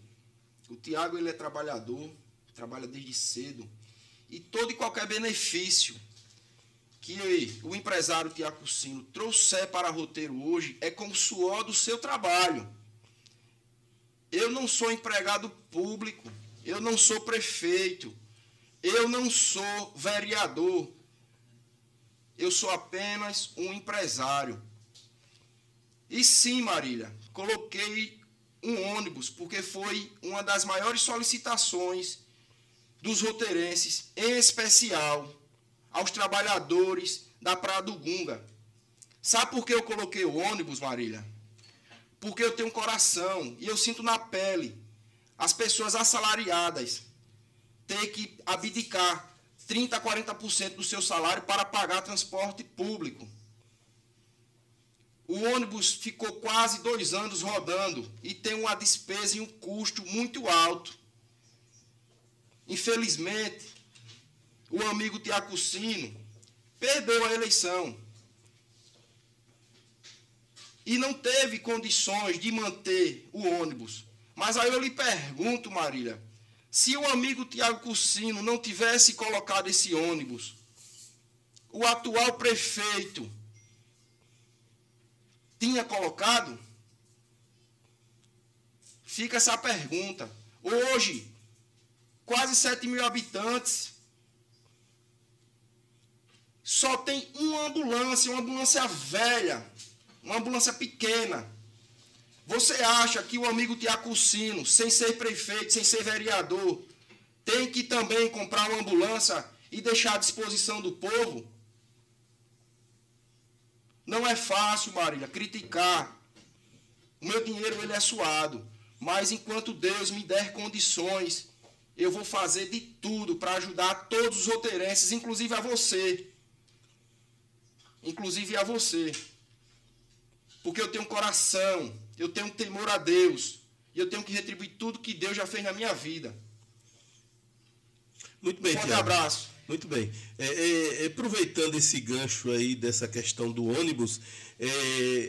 O Tiago ele é trabalhador, trabalha desde cedo, e todo e qualquer benefício que o empresário Tiago Cursino trouxer para roteiro hoje é com o suor do seu trabalho. Eu não sou empregado público, eu não sou prefeito, eu não sou vereador. Eu sou apenas um empresário. E sim, Marília, coloquei um ônibus porque foi uma das maiores solicitações dos roteirenses, em especial aos trabalhadores da Praia do Gunga. Sabe por que eu coloquei o ônibus, Marília? porque eu tenho um coração e eu sinto na pele as pessoas assalariadas ter que abdicar 30% a 40% do seu salário para pagar transporte público. O ônibus ficou quase dois anos rodando e tem uma despesa e um custo muito alto. Infelizmente, o amigo Tiago Sino perdeu a eleição e não teve condições de manter o ônibus. Mas aí eu lhe pergunto, Marília, se o amigo Tiago Cursino não tivesse colocado esse ônibus, o atual prefeito tinha colocado? Fica essa pergunta. Hoje, quase 7 mil habitantes, só tem uma ambulância, uma ambulância velha, uma ambulância pequena. Você acha que o amigo Tiago sem ser prefeito, sem ser vereador, tem que também comprar uma ambulância e deixar à disposição do povo? Não é fácil, Marília, criticar. O meu dinheiro ele é suado, mas enquanto Deus me der condições, eu vou fazer de tudo para ajudar todos os roteirenses, inclusive a você. Inclusive a você. Porque eu tenho um coração, eu tenho um temor a Deus. E eu tenho que retribuir tudo que Deus já fez na minha vida. Muito bem, um Forte abraço. Muito bem. É, é, é, aproveitando esse gancho aí dessa questão do ônibus, é,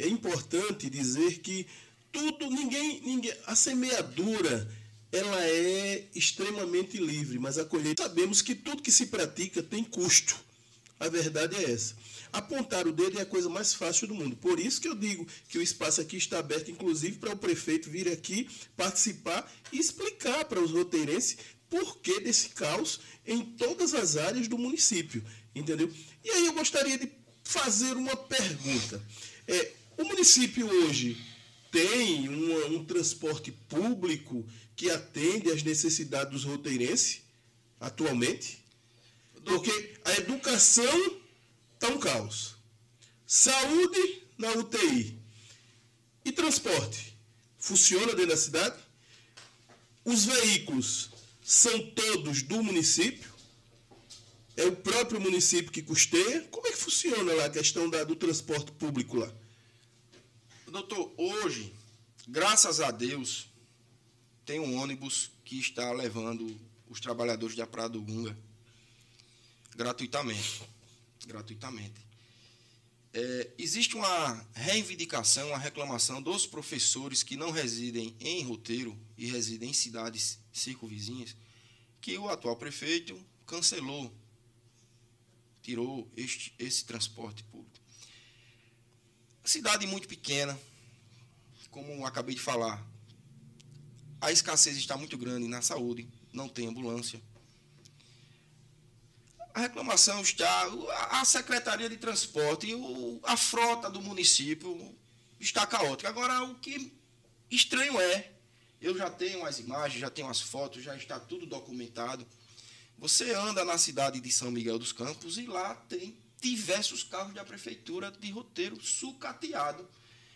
é importante dizer que tudo, ninguém, ninguém, a semeadura ela é extremamente livre, mas a colheita sabemos que tudo que se pratica tem custo. A verdade é essa. Apontar o dedo é a coisa mais fácil do mundo. Por isso que eu digo que o espaço aqui está aberto, inclusive, para o prefeito vir aqui participar e explicar para os roteirenses por que desse caos em todas as áreas do município. Entendeu? E aí eu gostaria de fazer uma pergunta. É, o município hoje tem uma, um transporte público que atende às necessidades dos roteirenses atualmente? Porque a educação está um caos. Saúde na UTI. E transporte? Funciona dentro da cidade? Os veículos são todos do município? É o próprio município que custeia? Como é que funciona lá a questão da, do transporte público lá? Doutor, hoje, graças a Deus, tem um ônibus que está levando os trabalhadores da Praia do Gunga gratuitamente. Gratuitamente. É, existe uma reivindicação, uma reclamação dos professores que não residem em roteiro e residem em cidades circunvizinhas, que o atual prefeito cancelou, tirou este, esse transporte público. Cidade muito pequena, como acabei de falar, a escassez está muito grande na saúde, não tem ambulância a reclamação está, a Secretaria de Transporte e a frota do município está caótica. Agora, o que estranho é, eu já tenho as imagens, já tenho as fotos, já está tudo documentado. Você anda na cidade de São Miguel dos Campos e lá tem diversos carros da prefeitura de roteiro sucateado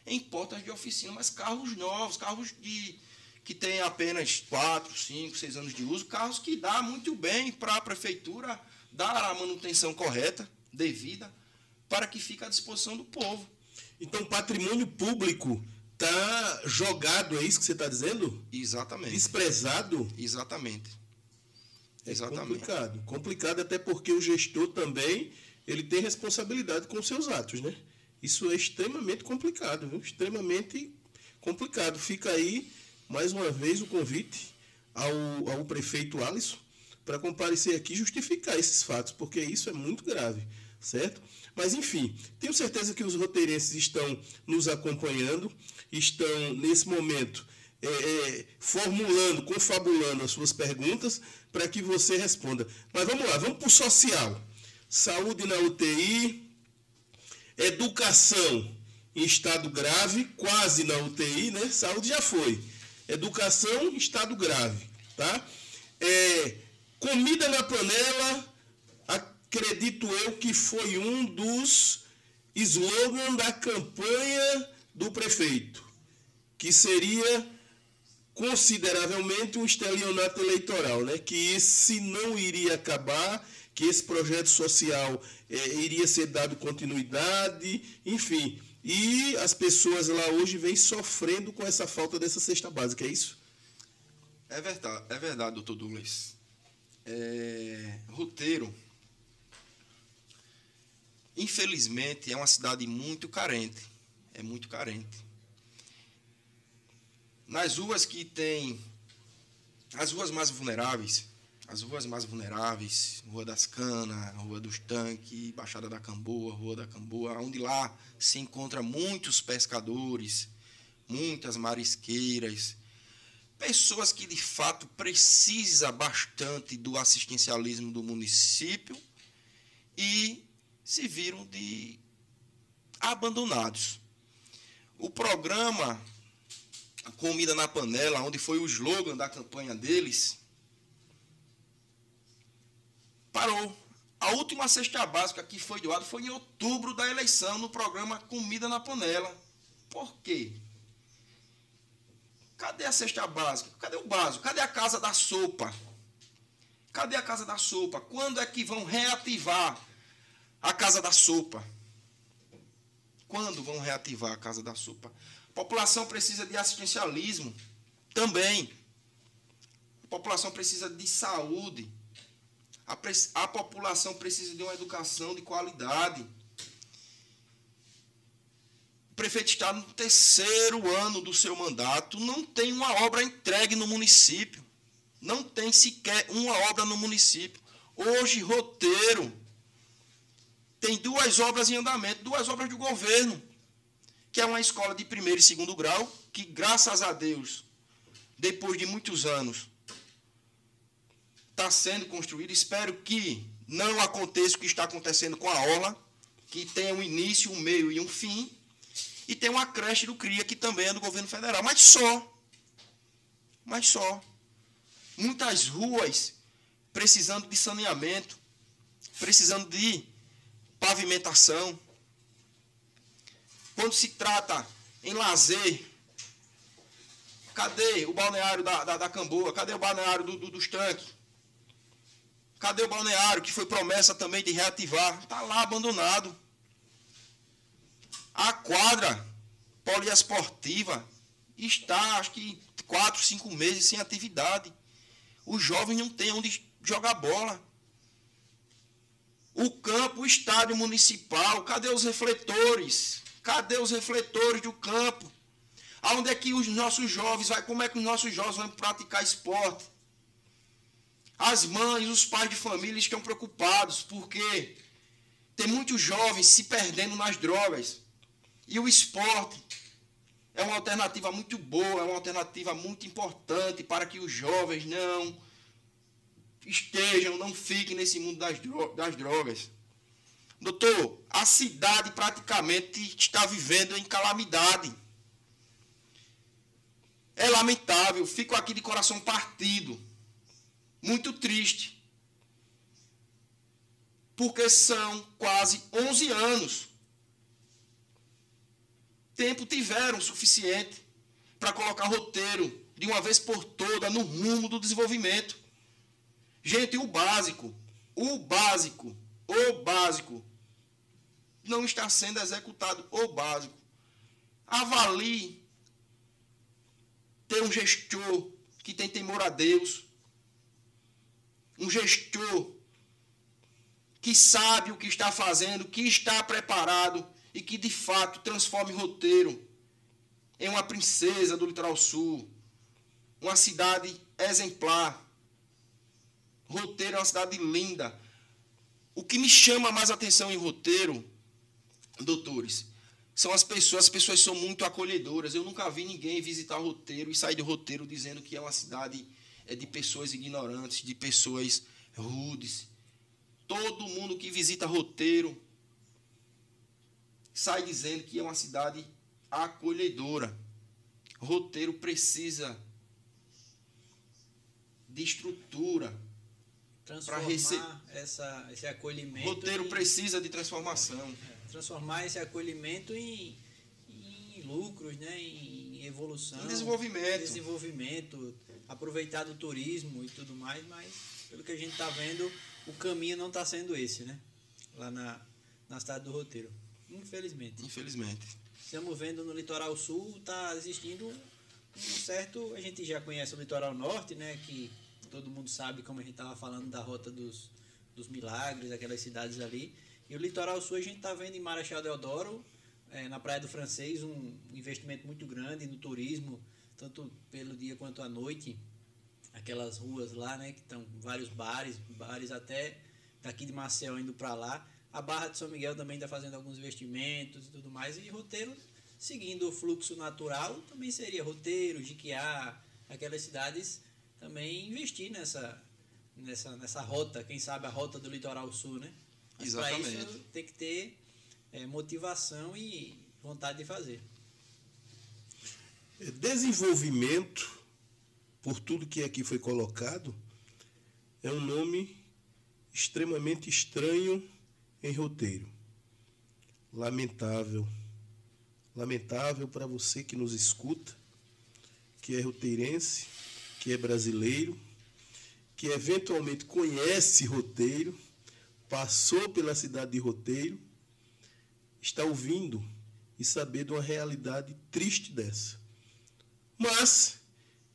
em portas de oficina, mas carros novos, carros de que têm apenas 4, 5, 6 anos de uso, carros que dá muito bem para a prefeitura dar a manutenção correta, devida, para que fique à disposição do povo. Então, patrimônio público está jogado, é isso que você está dizendo? Exatamente. Desprezado? Exatamente. É Exatamente. complicado. Complicado até porque o gestor também ele tem responsabilidade com seus atos, né? Isso é extremamente complicado, viu? Extremamente complicado. Fica aí, mais uma vez, o convite ao, ao prefeito Alisson para comparecer aqui e justificar esses fatos, porque isso é muito grave, certo? Mas, enfim, tenho certeza que os roteirenses estão nos acompanhando, estão, nesse momento, é, é, formulando, confabulando as suas perguntas para que você responda. Mas vamos lá, vamos para o social. Saúde na UTI, educação em estado grave, quase na UTI, né? Saúde já foi. Educação estado grave, tá? É, Comida na panela, acredito eu que foi um dos slogans da campanha do prefeito, que seria consideravelmente um estelionato eleitoral, né? que esse não iria acabar, que esse projeto social é, iria ser dado continuidade, enfim. E as pessoas lá hoje vêm sofrendo com essa falta dessa cesta básica, é isso? É verdade, é verdade, doutor Douglas é, roteiro, infelizmente, é uma cidade muito carente. É muito carente. Nas ruas que tem. As ruas mais vulneráveis, as ruas mais vulneráveis, Rua das Canas, Rua dos Tanques, Baixada da Camboa, Rua da Camboa, onde lá se encontra muitos pescadores, muitas marisqueiras, pessoas que de fato precisa bastante do assistencialismo do município e se viram de abandonados. O programa Comida na Panela, onde foi o slogan da campanha deles, parou. A última cesta básica que foi doada foi em outubro da eleição no programa Comida na Panela. Por quê? Cadê a cesta básica? Cadê o básico? Cadê a casa da sopa? Cadê a casa da sopa? Quando é que vão reativar a casa da sopa? Quando vão reativar a casa da sopa? A população precisa de assistencialismo também. A população precisa de saúde. A, a população precisa de uma educação de qualidade. O prefeito está no terceiro ano do seu mandato, não tem uma obra entregue no município. Não tem sequer uma obra no município. Hoje, roteiro. Tem duas obras em andamento, duas obras do governo, que é uma escola de primeiro e segundo grau, que, graças a Deus, depois de muitos anos, está sendo construída. Espero que não aconteça o que está acontecendo com a Orla, que tenha um início, um meio e um fim. E tem uma creche do CRIA, que também é do governo federal. Mas só. Mas só. Muitas ruas precisando de saneamento, precisando de pavimentação. Quando se trata em lazer. Cadê o balneário da, da, da Camboa? Cadê o balneário do, do, dos tanques? Cadê o balneário que foi promessa também de reativar? Está lá abandonado. A quadra poliesportiva está, acho que, quatro, cinco meses sem atividade. Os jovens não têm onde jogar bola. O campo, o estádio municipal, cadê os refletores? Cadê os refletores do campo? Aonde é que os nossos jovens vai, como é que os nossos jovens vão praticar esporte? As mães, os pais de família estão preocupados porque tem muitos jovens se perdendo nas drogas. E o esporte é uma alternativa muito boa, é uma alternativa muito importante para que os jovens não estejam, não fiquem nesse mundo das, drogas. Doutor, a cidade praticamente está vivendo em calamidade. É lamentável, fico aqui de coração partido, muito triste. Porque são quase 11 anos tempo tiveram suficiente para colocar roteiro de uma vez por toda no rumo do desenvolvimento. Gente, o básico, o básico, o básico não está sendo executado. O básico. Avalie ter um gestor que tem temor a Deus, um gestor que sabe o que está fazendo, que está preparado e que de fato transforme roteiro em uma princesa do litoral sul, uma cidade exemplar. Roteiro é uma cidade linda. O que me chama mais atenção em roteiro, doutores, são as pessoas. As pessoas são muito acolhedoras. Eu nunca vi ninguém visitar roteiro e sair de roteiro dizendo que é uma cidade é de pessoas ignorantes, de pessoas rudes. Todo mundo que visita roteiro sai dizendo que é uma cidade acolhedora. Roteiro precisa de estrutura para receber essa, esse acolhimento. Roteiro em, precisa de transformação. É, transformar esse acolhimento em, em lucros, né? em evolução. Em desenvolvimento. Desenvolvimento, aproveitar do turismo e tudo mais, mas pelo que a gente está vendo, o caminho não está sendo esse, né? Lá na, na cidade do roteiro. Infelizmente. Infelizmente. Estamos vendo no litoral sul, está existindo um certo. A gente já conhece o litoral norte, né? Que todo mundo sabe, como a gente estava falando, da rota dos, dos milagres, aquelas cidades ali. E o litoral sul a gente está vendo em Marechal Deodoro, é, na Praia do Francês, um investimento muito grande no turismo, tanto pelo dia quanto à noite. Aquelas ruas lá, né? Que estão vários bares, bares até daqui de Maceió indo para lá. A Barra de São Miguel também está fazendo alguns investimentos e tudo mais. E roteiro, seguindo o fluxo natural, também seria roteiro, Jiquiá, aquelas cidades também investir nessa, nessa, nessa rota, quem sabe a rota do litoral sul, né? Mas para isso tem que ter é, motivação e vontade de fazer. É, desenvolvimento, por tudo que aqui foi colocado, é um nome extremamente estranho em roteiro. Lamentável. Lamentável para você que nos escuta, que é roteirense, que é brasileiro, que eventualmente conhece roteiro, passou pela cidade de roteiro, está ouvindo e saber de uma realidade triste dessa. Mas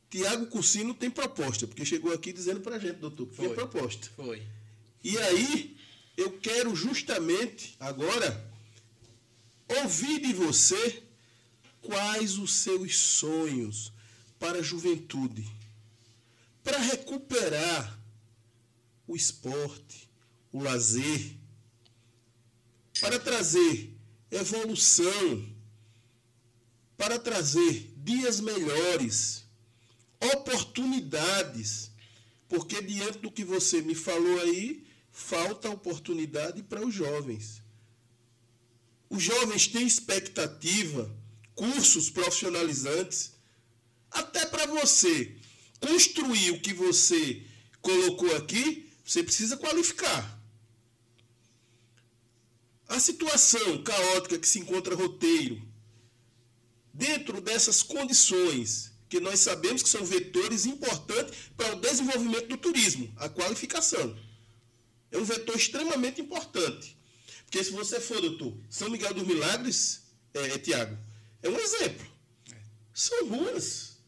Tiago Cursino tem proposta, porque chegou aqui dizendo para a gente, doutor, que tem proposta. Foi. E aí, eu quero justamente agora ouvir de você quais os seus sonhos para a juventude, para recuperar o esporte, o lazer, para trazer evolução, para trazer dias melhores, oportunidades, porque diante do que você me falou aí, falta oportunidade para os jovens. Os jovens têm expectativa, cursos profissionalizantes, até para você construir o que você colocou aqui, você precisa qualificar. A situação caótica que se encontra roteiro, dentro dessas condições, que nós sabemos que são vetores importantes para o desenvolvimento do turismo, a qualificação. É um vetor extremamente importante. Porque se você for, doutor, São Miguel dos Milagres, é, é Tiago, é um exemplo. São ruas.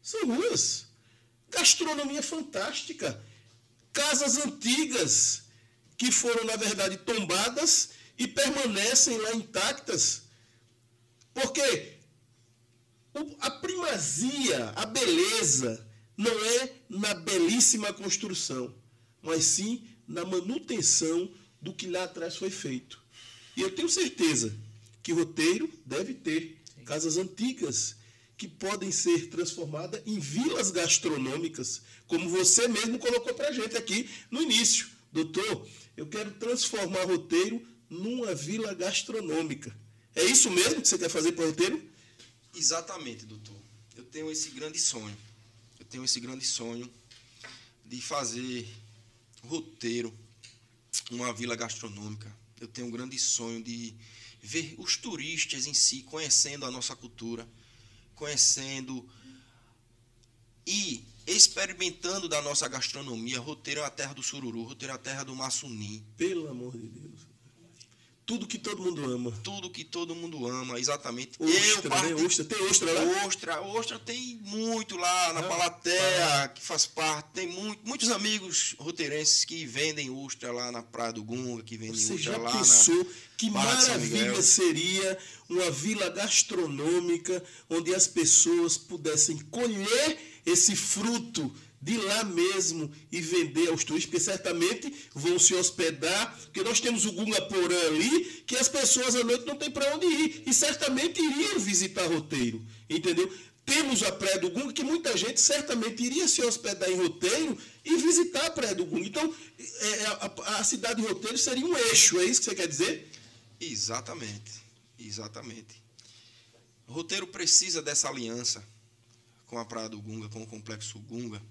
São ruas. Gastronomia fantástica. Casas antigas que foram, na verdade, tombadas e permanecem lá intactas. Porque a primazia, a beleza, não é na belíssima construção, mas sim na manutenção do que lá atrás foi feito. E eu tenho certeza que o roteiro deve ter casas antigas que podem ser transformadas em vilas gastronômicas, como você mesmo colocou para a gente aqui no início. Doutor, eu quero transformar roteiro numa vila gastronômica. É isso mesmo que você quer fazer para o roteiro? Exatamente, doutor. Eu tenho esse grande sonho. Eu tenho esse grande sonho de fazer roteiro uma vila gastronômica. Eu tenho um grande sonho de ver os turistas em si conhecendo a nossa cultura, conhecendo e experimentando da nossa gastronomia. Roteiro é a terra do sururu, roteiro é a terra do maçunim. Pelo amor de Deus. Tudo que todo mundo ama. Tudo que todo mundo ama, exatamente. Ostra, eu né? Ostra. Tem ostra lá? Ostra, ostra tem muito lá na ah, Palatéia, ah. que faz parte. Tem muito, muitos amigos roteirenses que vendem ostra lá na Praia do Gunga, que vendem Você ostra já lá pensou na que maravilha seria uma vila gastronômica onde as pessoas pudessem colher esse fruto de lá mesmo e vender aos turistas, porque certamente vão se hospedar, porque nós temos o Gunga Porã ali, que as pessoas à noite não têm para onde ir, e certamente iriam visitar roteiro, entendeu? Temos a Praia do Gunga, que muita gente certamente iria se hospedar em roteiro e visitar a Praia do Gunga. Então, é, a, a cidade de roteiro seria um eixo, é isso que você quer dizer? Exatamente, exatamente. O roteiro precisa dessa aliança com a Praia do Gunga, com o Complexo Gunga,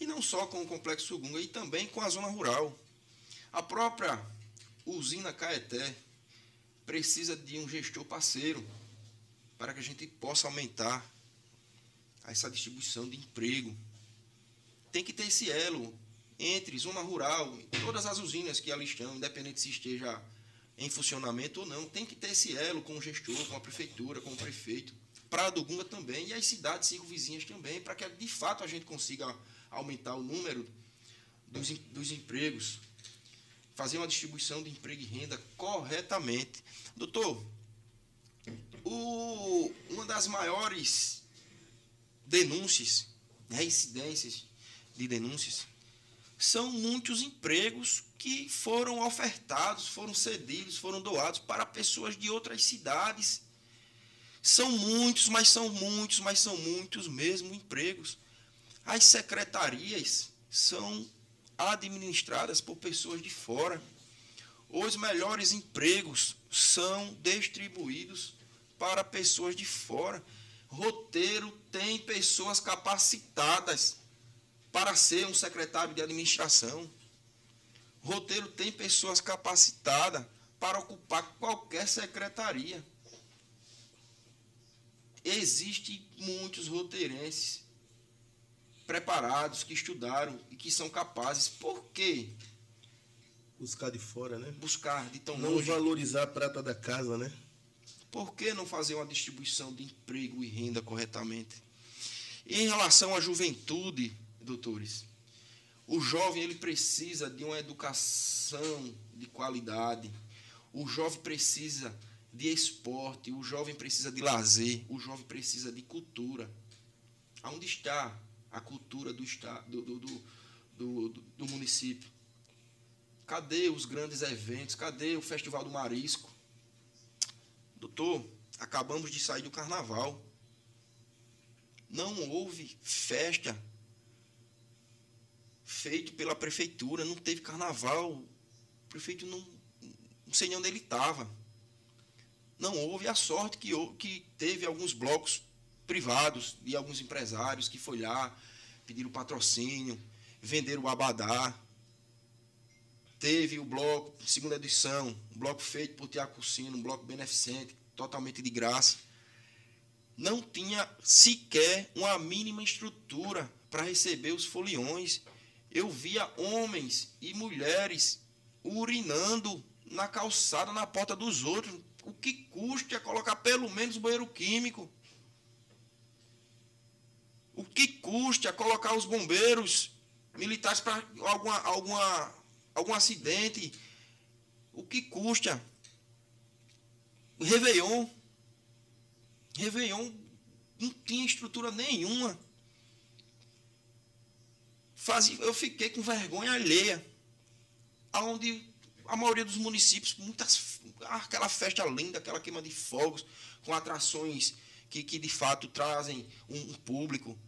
e não só com o Complexo Gunga, e também com a zona rural. A própria usina Caeté precisa de um gestor parceiro para que a gente possa aumentar essa distribuição de emprego. Tem que ter esse elo entre zona rural todas as usinas que ali estão, independente se esteja em funcionamento ou não, tem que ter esse elo com o gestor, com a prefeitura, com o prefeito, para do Gunga também e as cidades circunvizinhas também, para que de fato a gente consiga aumentar o número dos, dos empregos, fazer uma distribuição de emprego e renda corretamente. Doutor, o, uma das maiores denúncias, reincidências de denúncias, são muitos empregos que foram ofertados, foram cedidos, foram doados para pessoas de outras cidades. São muitos, mas são muitos, mas são muitos mesmo empregos as secretarias são administradas por pessoas de fora. Os melhores empregos são distribuídos para pessoas de fora. Roteiro tem pessoas capacitadas para ser um secretário de administração. Roteiro tem pessoas capacitadas para ocupar qualquer secretaria. Existem muitos roteirenses preparados, que estudaram e que são capazes. Por quê? Buscar de fora, né? Buscar de tão não longe. Não valorizar a prata da casa, né? Por que não fazer uma distribuição de emprego e renda corretamente? E em relação à juventude, doutores, o jovem ele precisa de uma educação de qualidade. O jovem precisa de esporte, o jovem precisa de lazer, o jovem precisa de cultura. Aonde está a cultura do, estado, do, do, do, do município? Cadê os grandes eventos? Cadê o Festival do Marisco? Doutor, acabamos de sair do carnaval. Não houve festa feito pela prefeitura, não teve carnaval. O prefeito não, não sei nem onde ele estava. Não houve a sorte que, que teve alguns blocos privados, de alguns empresários que foi lá, pediram patrocínio, venderam o abadá. Teve o bloco, segunda edição, um bloco feito por Tiago Cursino, um bloco beneficente, totalmente de graça. não tinha sequer uma mínima estrutura para receber os foliões. Eu via homens e mulheres urinando na calçada, na porta dos outros. O que custa colocar pelo menos banheiro químico? O que custa colocar os bombeiros militares para alguma, alguma, algum acidente? O que custa? Réveillon. Réveillon não tinha estrutura nenhuma. Fazia, eu fiquei com vergonha alheia. Onde a maioria dos municípios, muitas, aquela festa linda, aquela queima de fogos, com atrações que, que de fato trazem um, um público.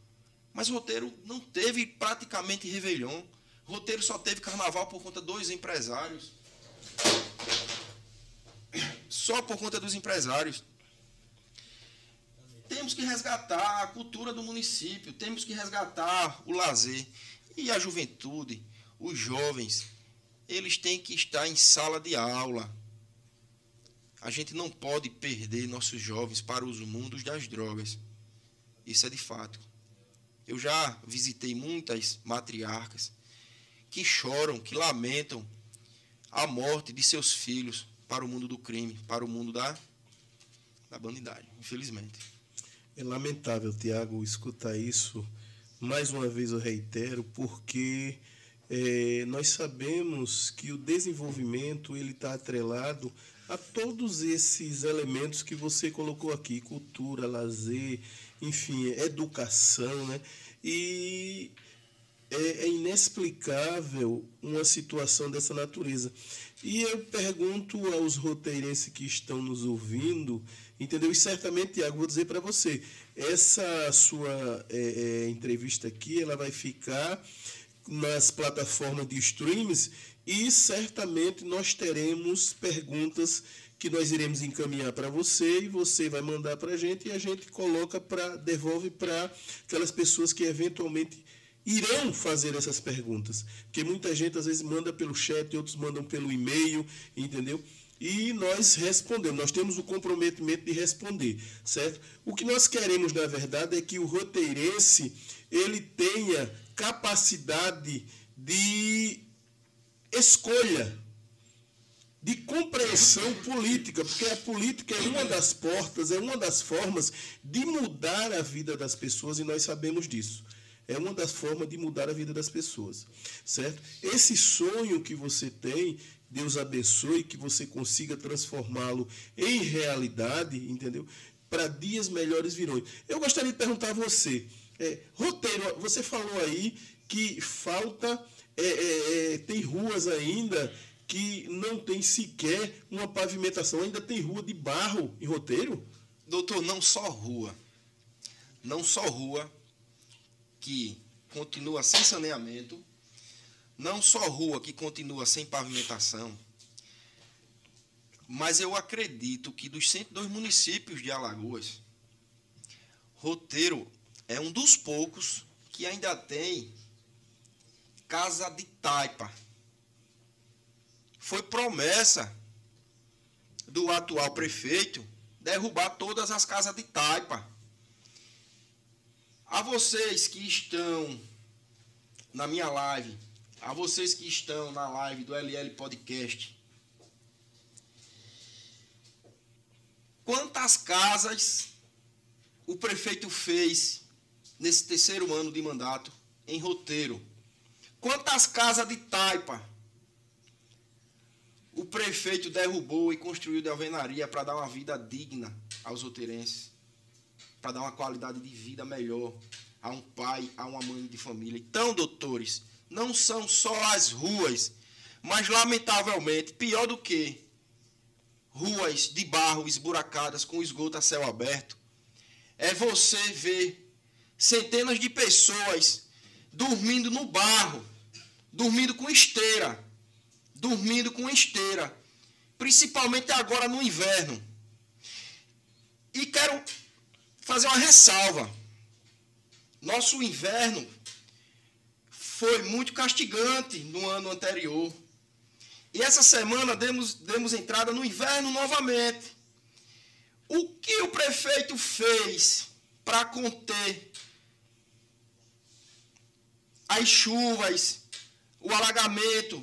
Mas roteiro não teve praticamente Réveillon. Roteiro só teve carnaval por conta dos empresários. Só por conta dos empresários. Temos que resgatar a cultura do município, temos que resgatar o lazer. E a juventude, os jovens, eles têm que estar em sala de aula. A gente não pode perder nossos jovens para os mundos das drogas. Isso é de fato. Eu já visitei muitas matriarcas que choram, que lamentam a morte de seus filhos para o mundo do crime, para o mundo da, da bandidagem, infelizmente. É lamentável, Tiago, escutar isso. Mais uma vez eu reitero, porque é, nós sabemos que o desenvolvimento ele está atrelado a todos esses elementos que você colocou aqui, cultura, lazer, enfim, educação, né? E é, é inexplicável uma situação dessa natureza. E eu pergunto aos roteirenses que estão nos ouvindo, entendeu? E certamente, Tiago, vou dizer para você, essa sua é, é, entrevista aqui, ela vai ficar nas plataformas de streams e certamente nós teremos perguntas que nós iremos encaminhar para você e você vai mandar para a gente e a gente coloca para devolve para aquelas pessoas que eventualmente irão fazer essas perguntas, porque muita gente às vezes manda pelo chat, outros mandam pelo e-mail, entendeu? E nós respondemos, nós temos o comprometimento de responder, certo? O que nós queremos, na verdade, é que o roteirense ele tenha capacidade de escolha de compreensão política, porque a política é uma das portas, é uma das formas de mudar a vida das pessoas e nós sabemos disso. É uma das formas de mudar a vida das pessoas, certo? Esse sonho que você tem, Deus abençoe que você consiga transformá-lo em realidade, entendeu? Para dias melhores virão. Eu gostaria de perguntar a você, é, roteiro, você falou aí que falta, é, é, é tem ruas ainda que não tem sequer uma pavimentação, ainda tem rua de barro em roteiro? Doutor, não só rua. Não só rua que continua sem saneamento, não só rua que continua sem pavimentação, mas eu acredito que dos 102 municípios de Alagoas, Roteiro é um dos poucos que ainda tem casa de taipa foi promessa do atual prefeito derrubar todas as casas de taipa. A vocês que estão na minha live, a vocês que estão na live do LL Podcast, quantas casas o prefeito fez nesse terceiro ano de mandato em roteiro? Quantas casas de taipa o prefeito derrubou e construiu de alvenaria para dar uma vida digna aos roteirenses, para dar uma qualidade de vida melhor a um pai, a uma mãe de família. Então, doutores, não são só as ruas, mas lamentavelmente, pior do que ruas de barro esburacadas com esgoto a céu aberto, é você ver centenas de pessoas dormindo no barro, dormindo com esteira, dormindo com esteira, principalmente agora no inverno. E quero fazer uma ressalva. Nosso inverno foi muito castigante no ano anterior. E essa semana demos, demos entrada no inverno novamente. O que o prefeito fez para conter as chuvas, o alagamento,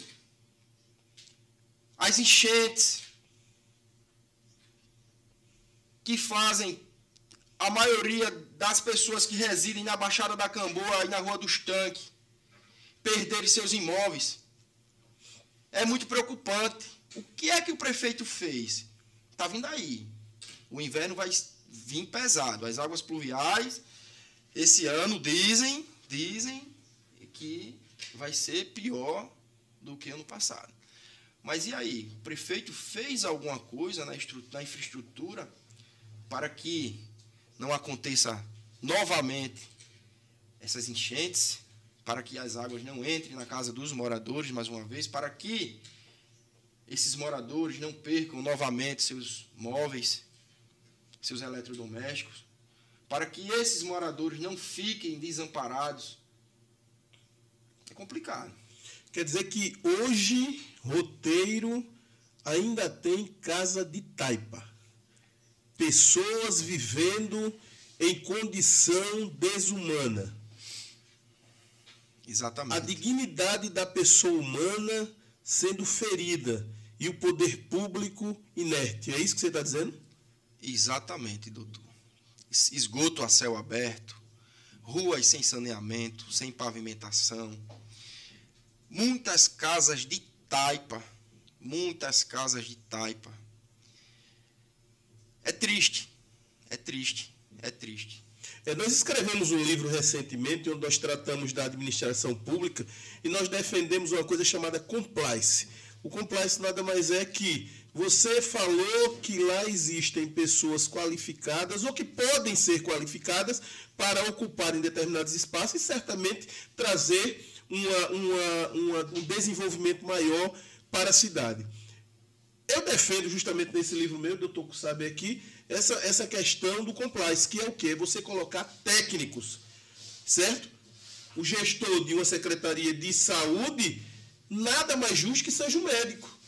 as enchentes que fazem a maioria das pessoas que residem na Baixada da Camboa e na Rua dos Tanques perderem seus imóveis. É muito preocupante. O que é que o prefeito fez? Está vindo aí. O inverno vai vir pesado. As águas pluviais, esse ano, dizem, dizem que vai ser pior do que ano passado. Mas e aí? O prefeito fez alguma coisa na, na infraestrutura para que não aconteça novamente essas enchentes, para que as águas não entrem na casa dos moradores mais uma vez, para que esses moradores não percam novamente seus móveis, seus eletrodomésticos, para que esses moradores não fiquem desamparados. É complicado. Quer dizer que hoje, roteiro ainda tem casa de taipa pessoas vivendo em condição desumana. Exatamente. A dignidade da pessoa humana sendo ferida e o poder público inerte. É isso que você está dizendo? Exatamente, doutor. Esgoto a céu aberto, ruas sem saneamento, sem pavimentação, muitas casas de taipa, muitas casas de taipa é triste. É triste. É triste. É, nós escrevemos um livro recentemente onde nós tratamos da administração pública e nós defendemos uma coisa chamada compliance. O compliance nada mais é que você falou que lá existem pessoas qualificadas ou que podem ser qualificadas para ocuparem determinados espaços e certamente trazer uma, uma, uma, um desenvolvimento maior para a cidade. Eu defendo justamente nesse livro meu, doutor sabe aqui, essa, essa questão do compliance, que é o quê? Você colocar técnicos, certo? O gestor de uma secretaria de saúde, nada mais justo que seja o um médico.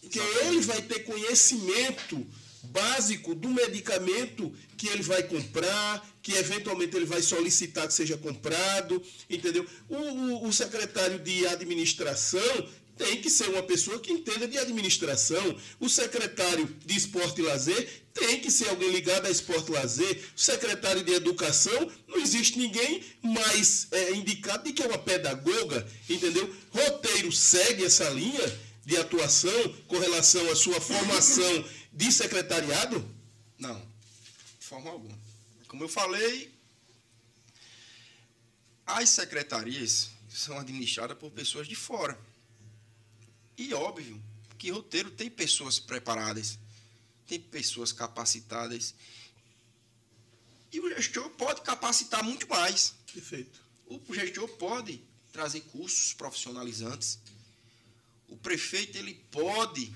Porque ele vai ter conhecimento básico do medicamento que ele vai comprar, que eventualmente ele vai solicitar que seja comprado, entendeu? O, o, o secretário de administração tem que ser uma pessoa que entenda de administração. O secretário de esporte e lazer tem que ser alguém ligado a esporte e lazer. O secretário de educação, não existe ninguém mais é, indicado de que é uma pedagoga, entendeu? Roteiro segue essa linha de atuação com relação à sua formação de secretariado? Não, de forma alguma. Como eu falei, as secretarias são administradas por pessoas de fora. E óbvio que roteiro tem pessoas preparadas, tem pessoas capacitadas. E o gestor pode capacitar muito mais. Perfeito. O gestor pode trazer cursos profissionalizantes. O prefeito ele pode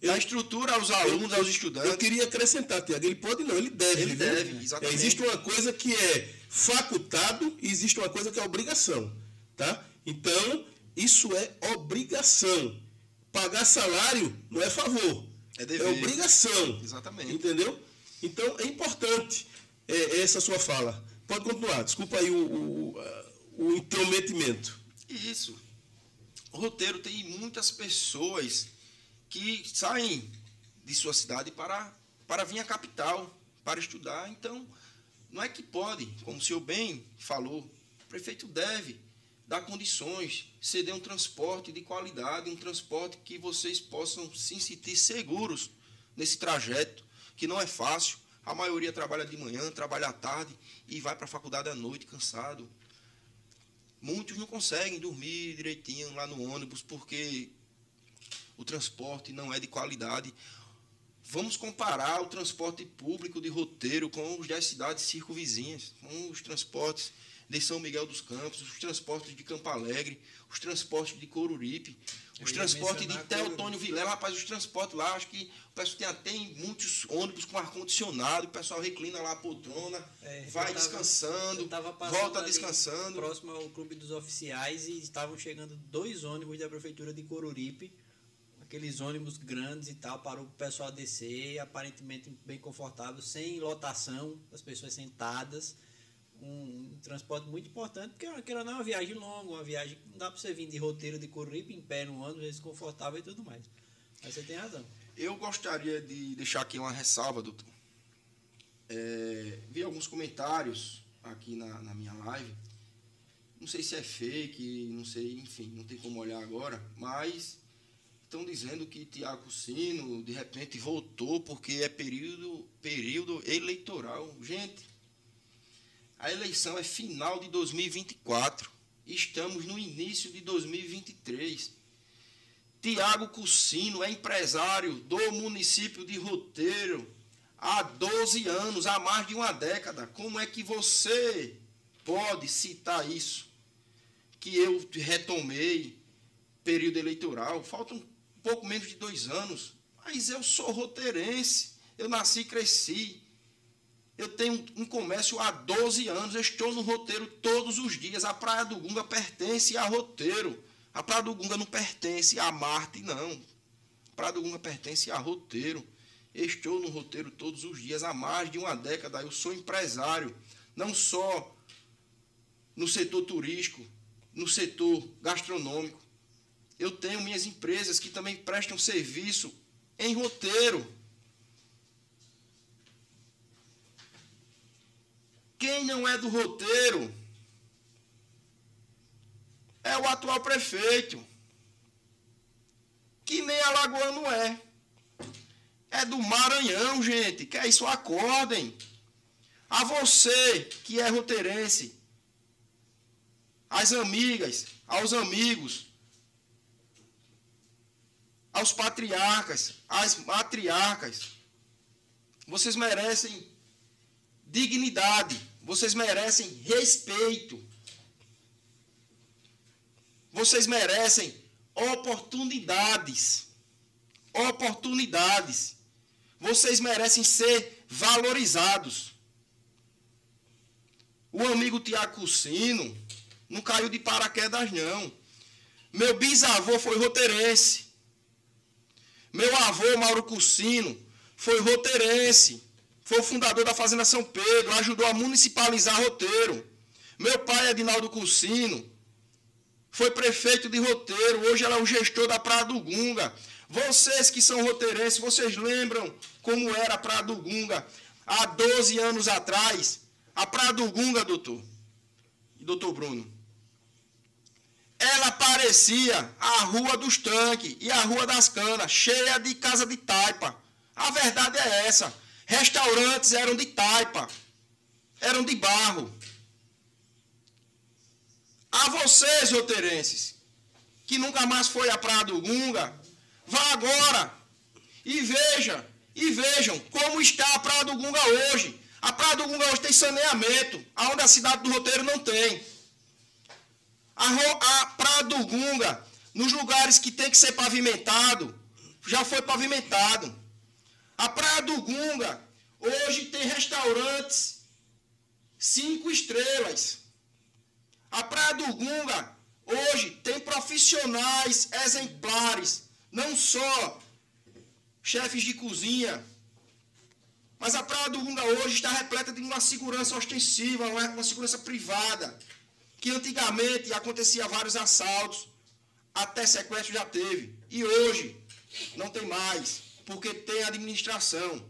eu, dar estrutura aos alunos, eu, aos estudantes. Eu queria acrescentar, Tiago, ele pode não, ele deve. Ele viu? deve, exatamente. Existe uma coisa que é facultado e existe uma coisa que é obrigação. Tá? Então, isso é obrigação. Pagar salário não é favor. É, dever. é obrigação. Exatamente. Entendeu? Então é importante é, essa sua fala. Pode continuar. Desculpa aí o, o, o intrometimento. Isso. O roteiro tem muitas pessoas que saem de sua cidade para, para vir à capital, para estudar. Então, não é que pode, como o senhor bem falou, o prefeito deve dar condições, ceder um transporte de qualidade, um transporte que vocês possam se sentir seguros nesse trajeto, que não é fácil. A maioria trabalha de manhã, trabalha à tarde e vai para a faculdade à noite cansado. Muitos não conseguem dormir direitinho lá no ônibus porque o transporte não é de qualidade. Vamos comparar o transporte público de roteiro com os das cidades circunvizinhas, com os transportes de São Miguel dos Campos, os transportes de Campo Alegre, os transportes de Coruripe, os transportes de Teotônio Vilela. Rapaz, os transportes lá, acho que o pessoal tem até muitos ônibus com ar-condicionado, o pessoal reclina lá a poltrona, é, vai tava, descansando, volta descansando. Próximo ao Clube dos Oficiais e estavam chegando dois ônibus da Prefeitura de Coruripe aqueles ônibus grandes e tal, para o pessoal descer, aparentemente bem confortável, sem lotação, as pessoas sentadas. Um, um transporte muito importante, porque aquela não é uma viagem longa, uma viagem que não dá para você vir de roteiro de Corripe em pé no ônibus, desconfortável e tudo mais. Mas você tem razão. Eu gostaria de deixar aqui uma ressalva, doutor. É, vi alguns comentários aqui na, na minha live. Não sei se é fake, não sei, enfim, não tem como olhar agora, mas estão dizendo que Tiago Sino de repente voltou porque é período, período eleitoral. Gente, a eleição é final de 2024. Estamos no início de 2023. Tiago Cucino é empresário do município de Roteiro há 12 anos, há mais de uma década. Como é que você pode citar isso? Que eu retomei período eleitoral. Faltam pouco menos de dois anos. Mas eu sou roteirense. Eu nasci e cresci. Eu tenho um comércio há 12 anos. Eu estou no roteiro todos os dias. A Praia do Gunga pertence a roteiro. A Praia do Gunga não pertence a Marte, não. A Praia do Gunga pertence a roteiro. Estou no roteiro todos os dias, há mais de uma década. Eu sou empresário, não só no setor turístico, no setor gastronômico. Eu tenho minhas empresas que também prestam serviço em roteiro. Quem não é do roteiro é o atual prefeito, que nem Alagoano é. É do Maranhão, gente. Que é isso? Acordem. A você que é roteirense, às amigas, aos amigos, aos patriarcas, às matriarcas, vocês merecem dignidade, vocês merecem respeito. Vocês merecem oportunidades. Oportunidades. Vocês merecem ser valorizados. O amigo Tiago Cucino não caiu de paraquedas, não. Meu bisavô foi roteirense. Meu avô, Mauro Cucino, foi roteirense. Foi o fundador da Fazenda São Pedro, ajudou a municipalizar roteiro. Meu pai, Edinaldo Cucino, foi prefeito de roteiro, hoje ela é o gestor da Praia do Gunga. Vocês que são roteirenses, vocês lembram como era a Praia do Gunga há 12 anos atrás? A Praia do Gunga, doutor, doutor Bruno, ela parecia a Rua dos Tanques e a Rua das Canas, cheia de casa de taipa. A verdade é essa. Restaurantes eram de taipa, eram de barro. A vocês, roteirenses, que nunca mais foi à Praia do Gunga, vá agora e veja, e vejam como está a Praia do Gunga hoje. A Praia do Gunga hoje tem saneamento, aonde a cidade do Roteiro não tem. A, a Praia do Gunga, nos lugares que tem que ser pavimentado, já foi pavimentado. A Praia do Gunga, hoje tem restaurantes cinco estrelas. A Praia do Gunga hoje tem profissionais exemplares, não só chefes de cozinha, mas a Praia do Gunga hoje está repleta de uma segurança ostensiva, uma segurança privada, que antigamente acontecia vários assaltos, até sequestro já teve, e hoje não tem mais, porque tem administração.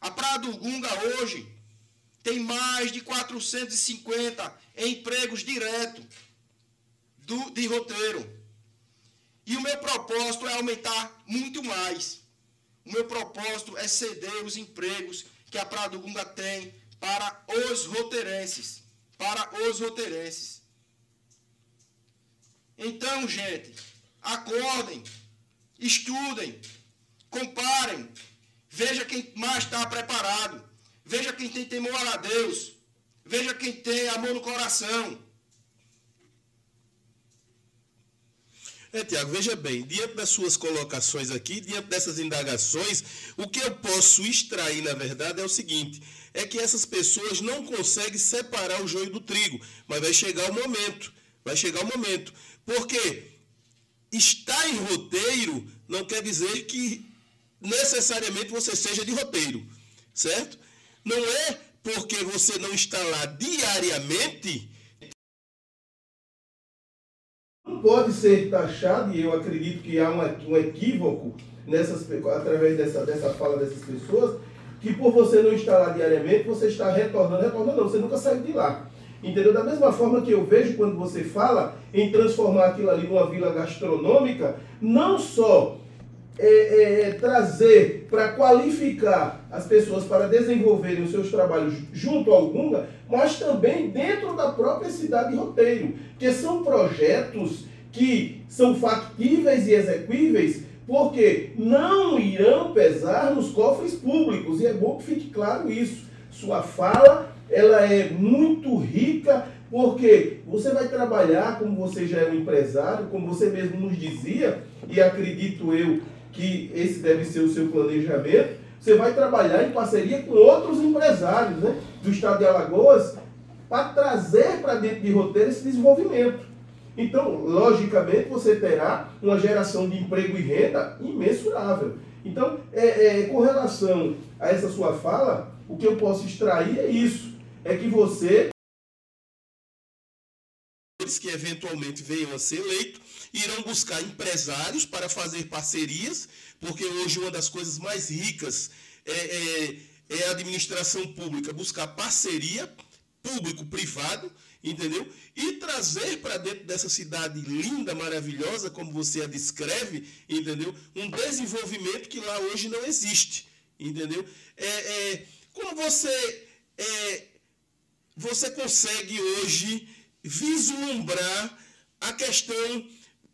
A Praia do Gunga hoje tem mais de 450 empregos diretos do, de roteiro. E o meu propósito é aumentar muito mais. O meu propósito é ceder os empregos que a Praia do Gunga tem para os roteirenses. Para os roteirenses. Então, gente, acordem, estudem, comparem, veja quem mais está preparado. Veja quem tem temor a Deus. Veja quem tem amor no coração. É, Tiago, veja bem, diante das suas colocações aqui, diante dessas indagações, o que eu posso extrair, na verdade, é o seguinte: é que essas pessoas não conseguem separar o joio do trigo, mas vai chegar o momento, vai chegar o momento. Porque estar em roteiro não quer dizer que necessariamente você seja de roteiro, certo? Não é porque você não está lá diariamente. Pode ser taxado, e eu acredito que há um, um equívoco nessas, através dessa, dessa fala dessas pessoas, que por você não estar lá diariamente, você está retornando, retornando, não, você nunca saiu de lá. Entendeu? Da mesma forma que eu vejo quando você fala em transformar aquilo ali numa vila gastronômica, não só é, é, é trazer para qualificar as pessoas para desenvolverem os seus trabalhos junto ao Gunga, mas também dentro da própria cidade de roteiro, que são projetos que são factíveis e execuíveis, porque não irão pesar nos cofres públicos, e é bom que fique claro isso. Sua fala ela é muito rica, porque você vai trabalhar, como você já é um empresário, como você mesmo nos dizia, e acredito eu que esse deve ser o seu planejamento, você vai trabalhar em parceria com outros empresários né, do estado de Alagoas para trazer para dentro de roteiro esse desenvolvimento. Então, logicamente, você terá uma geração de emprego e renda imensurável. Então, é, é, com relação a essa sua fala, o que eu posso extrair é isso é que você que eventualmente venham a ser eleitos, irão buscar empresários para fazer parcerias, porque hoje uma das coisas mais ricas é, é, é a administração pública, buscar parceria público-privado, entendeu? E trazer para dentro dessa cidade linda, maravilhosa, como você a descreve, entendeu? Um desenvolvimento que lá hoje não existe, entendeu? É, é como você é, você consegue hoje vislumbrar a questão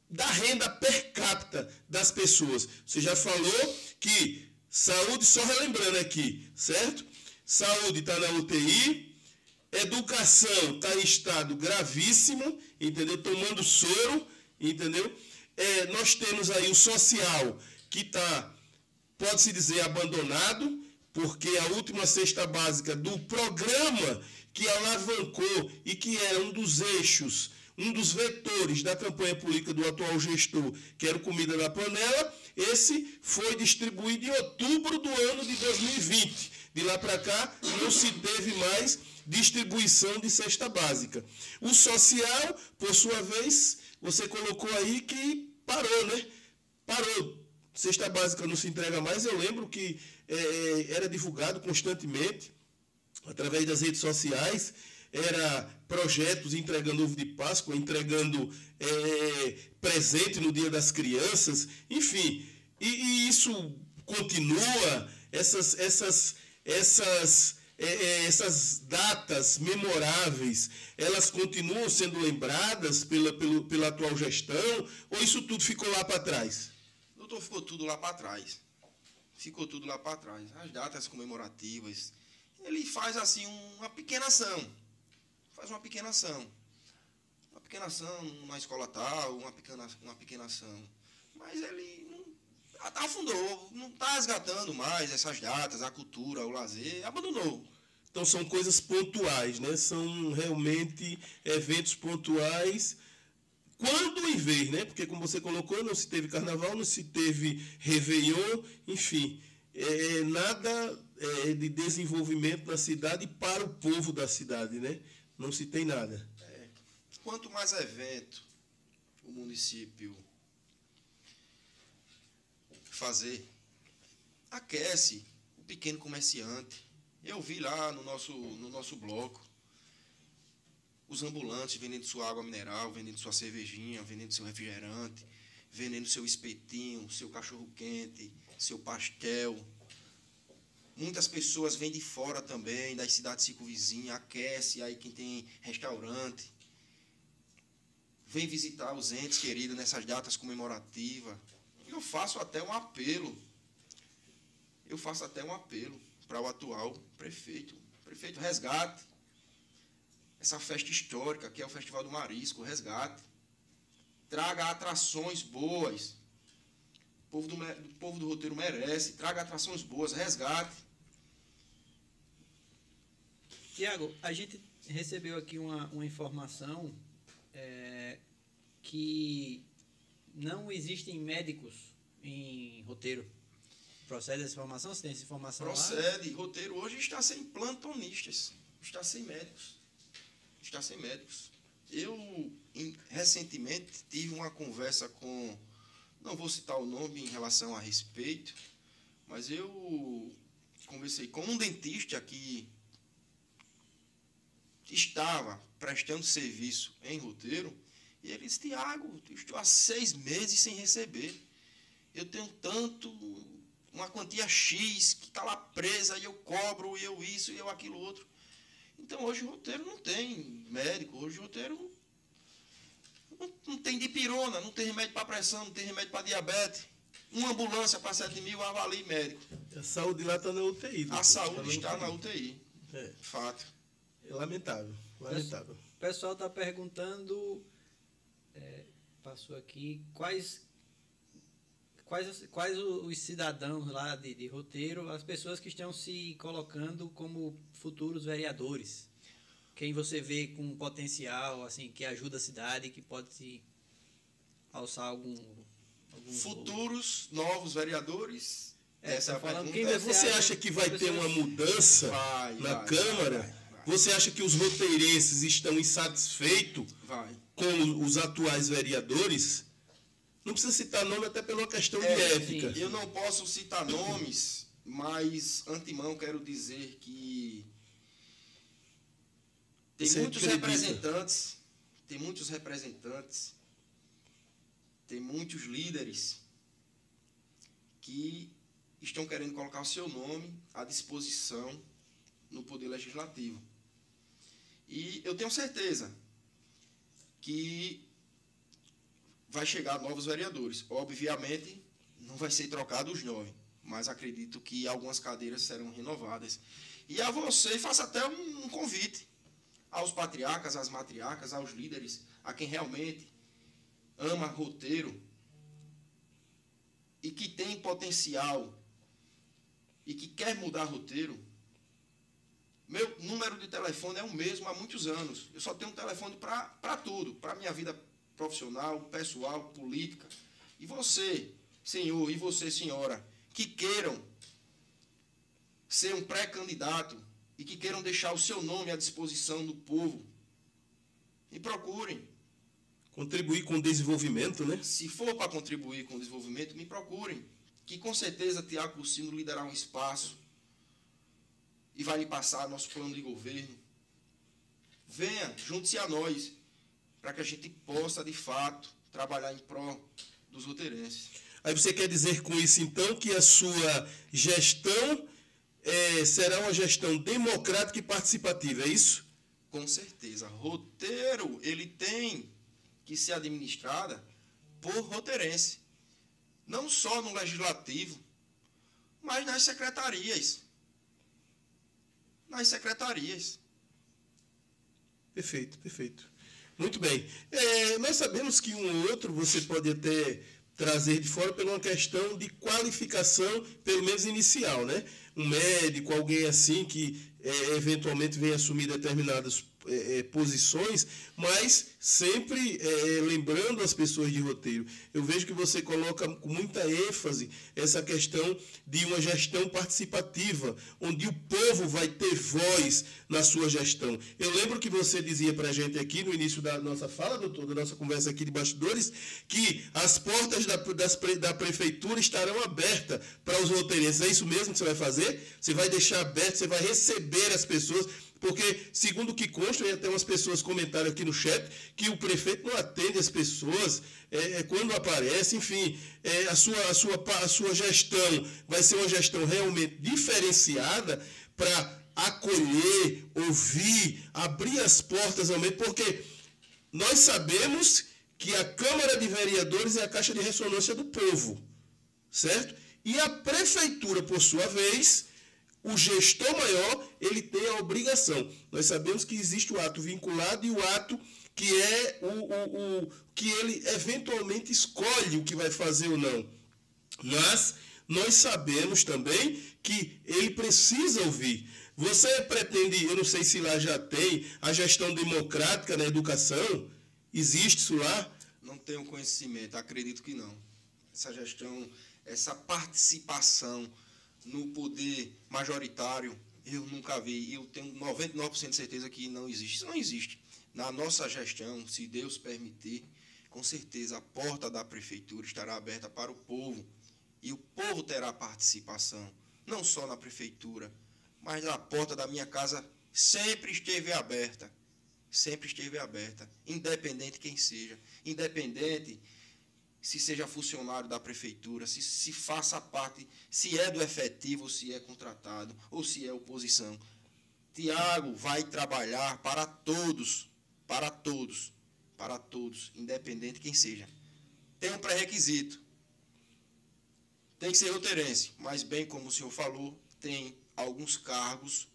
da renda per capita das pessoas. Você já falou que saúde, só relembrando aqui, certo? Saúde está na UTI, educação está em estado gravíssimo, entendeu? Tomando soro, entendeu? É, nós temos aí o social que está, pode-se dizer, abandonado, porque a última cesta básica do programa que alavancou e que era um dos eixos, um dos vetores da campanha política do atual gestor, que era o Comida na Panela, esse foi distribuído em outubro do ano de 2020. De lá para cá, não se teve mais distribuição de cesta básica. O social, por sua vez, você colocou aí que parou, né? Parou. Cesta básica não se entrega mais. Eu lembro que é, era divulgado constantemente através das redes sociais, era projetos entregando ovo de Páscoa, entregando é, presente no Dia das Crianças, enfim. E, e isso continua, essas, essas, essas, essas datas memoráveis, elas continuam sendo lembradas pela, pela, pela atual gestão, ou isso tudo ficou lá para trás? Doutor, ficou tudo lá para trás. Ficou tudo lá para trás. As datas comemorativas, ele faz assim uma pequena ação. Faz uma pequena ação. Uma pequena ação na escola tal, uma pequena, uma pequena ação. Mas ele afundou, não está resgatando mais essas datas, a cultura, o lazer, abandonou. Então são coisas pontuais, né? São realmente eventos pontuais quando em vez, né? Porque como você colocou, não se teve carnaval, não se teve Réveillon, enfim, é, nada é, de desenvolvimento na cidade para o povo da cidade, né? Não se tem nada. É, quanto mais evento o município fazer, aquece o pequeno comerciante. Eu vi lá no nosso, no nosso bloco os ambulantes vendendo sua água mineral, vendendo sua cervejinha, vendendo seu refrigerante, vendendo seu espetinho, seu cachorro quente, seu pastel Muitas pessoas vêm de fora também, das cidades circunvizinhas, aquece aí quem tem restaurante. Vem visitar os entes queridos nessas datas comemorativas. Eu faço até um apelo. Eu faço até um apelo para o atual prefeito. Prefeito, resgate. Essa festa histórica que é o Festival do Marisco, resgate. Traga atrações boas. O povo do, o povo do roteiro merece. Traga atrações boas, resgate. Tiago, a gente recebeu aqui uma, uma informação é, que não existem médicos em roteiro. Procede essa informação? Você tem essa informação Procede. Lá? Roteiro hoje está sem plantonistas, está sem médicos. Está sem médicos. Eu, em, recentemente, tive uma conversa com, não vou citar o nome em relação a respeito, mas eu conversei com um dentista que estava prestando serviço em roteiro, e ele disse, Tiago, estou há seis meses sem receber. Eu tenho tanto, uma quantia X que está lá presa, e eu cobro, e eu isso, e eu aquilo outro. Então hoje o roteiro não tem médico, hoje o roteiro não, não tem dipirona, não tem remédio para pressão, não tem remédio para diabetes. Uma ambulância para 7 mil, avalie médico. A saúde lá está na UTI. A saúde está na UTI. É. Fato. É lamentável. Lamentável. O pessoal está perguntando, é, passou aqui, quais quais, quais os cidadãos lá de, de, roteiro, as pessoas que estão se colocando como futuros vereadores. Quem você vê com potencial, assim, que ajuda a cidade, que pode se alçar algum. algum futuros novos vereadores. É, Essa é a falando, quem você, você acha, acha, que vai ter uma mudança vai, na vai, Câmara? Vai, você acha que os roteirenses estão insatisfeitos com os atuais vereadores? Não precisa citar nome até pela questão é, de ética. Sim, eu não posso citar nomes, mas antemão quero dizer que tem Você muitos acredita? representantes, tem muitos representantes, tem muitos líderes que estão querendo colocar o seu nome à disposição no poder legislativo. E eu tenho certeza que vai chegar novos vereadores. Obviamente, não vai ser trocado os nove, mas acredito que algumas cadeiras serão renovadas. E a você faço até um convite aos patriarcas, às matriarcas, aos líderes, a quem realmente ama roteiro e que tem potencial e que quer mudar roteiro, meu número de telefone é o mesmo há muitos anos. Eu só tenho um telefone para tudo, para minha vida profissional, pessoal, política. E você, senhor, e você, senhora, que queiram ser um pré-candidato e que queiram deixar o seu nome à disposição do povo, me procurem. Contribuir com o desenvolvimento, né? Se for para contribuir com o desenvolvimento, me procurem. Que com certeza Tiago Cursino lhe dará um espaço e vai lhe passar nosso plano de governo. Venha, junte-se a nós, para que a gente possa, de fato, trabalhar em prol dos roteirenses. Aí você quer dizer com isso, então, que a sua gestão é, será uma gestão democrática e participativa, é isso? Com certeza. Roteiro, ele tem que ser administrada por roteirense. Não só no legislativo, mas nas secretarias nas secretarias. Perfeito, perfeito. Muito bem. É, nós sabemos que um ou outro você pode até trazer de fora por uma questão de qualificação, pelo menos inicial, né? Um médico, alguém assim que é, eventualmente vem assumir determinadas é, é, posições, mas sempre é, lembrando as pessoas de roteiro. Eu vejo que você coloca com muita ênfase essa questão de uma gestão participativa, onde o povo vai ter voz na sua gestão. Eu lembro que você dizia para a gente aqui no início da nossa fala, doutor, da nossa conversa aqui de bastidores, que as portas da, das, da prefeitura estarão abertas para os roteiristas. É isso mesmo que você vai fazer? Você vai deixar aberto, você vai receber as pessoas porque, segundo o que consta, e até umas pessoas comentaram aqui no chat, que o prefeito não atende as pessoas é, é quando aparece, enfim, é, a, sua, a, sua, a sua gestão vai ser uma gestão realmente diferenciada para acolher, ouvir, abrir as portas realmente, porque nós sabemos que a Câmara de Vereadores é a caixa de ressonância do povo, certo? E a prefeitura, por sua vez, o gestor maior ele tem a obrigação. Nós sabemos que existe o ato vinculado e o ato que é o, o, o que ele eventualmente escolhe o que vai fazer ou não. Mas nós sabemos também que ele precisa ouvir. Você pretende, eu não sei se lá já tem, a gestão democrática na educação? Existe isso lá? não tenho conhecimento, acredito que não. Essa gestão, essa participação no poder majoritário, eu nunca vi. Eu tenho 99% de certeza que não existe. Isso não existe. Na nossa gestão, se Deus permitir, com certeza a porta da prefeitura estará aberta para o povo e o povo terá participação, não só na prefeitura, mas a porta da minha casa sempre esteve aberta. Sempre esteve aberta, independente quem seja, independente se seja funcionário da prefeitura, se, se faça parte, se é do efetivo, se é contratado, ou se é oposição. Tiago vai trabalhar para todos, para todos, para todos, independente quem seja. Tem um pré-requisito. Tem que ser roteirense, mas bem como o senhor falou, tem alguns cargos,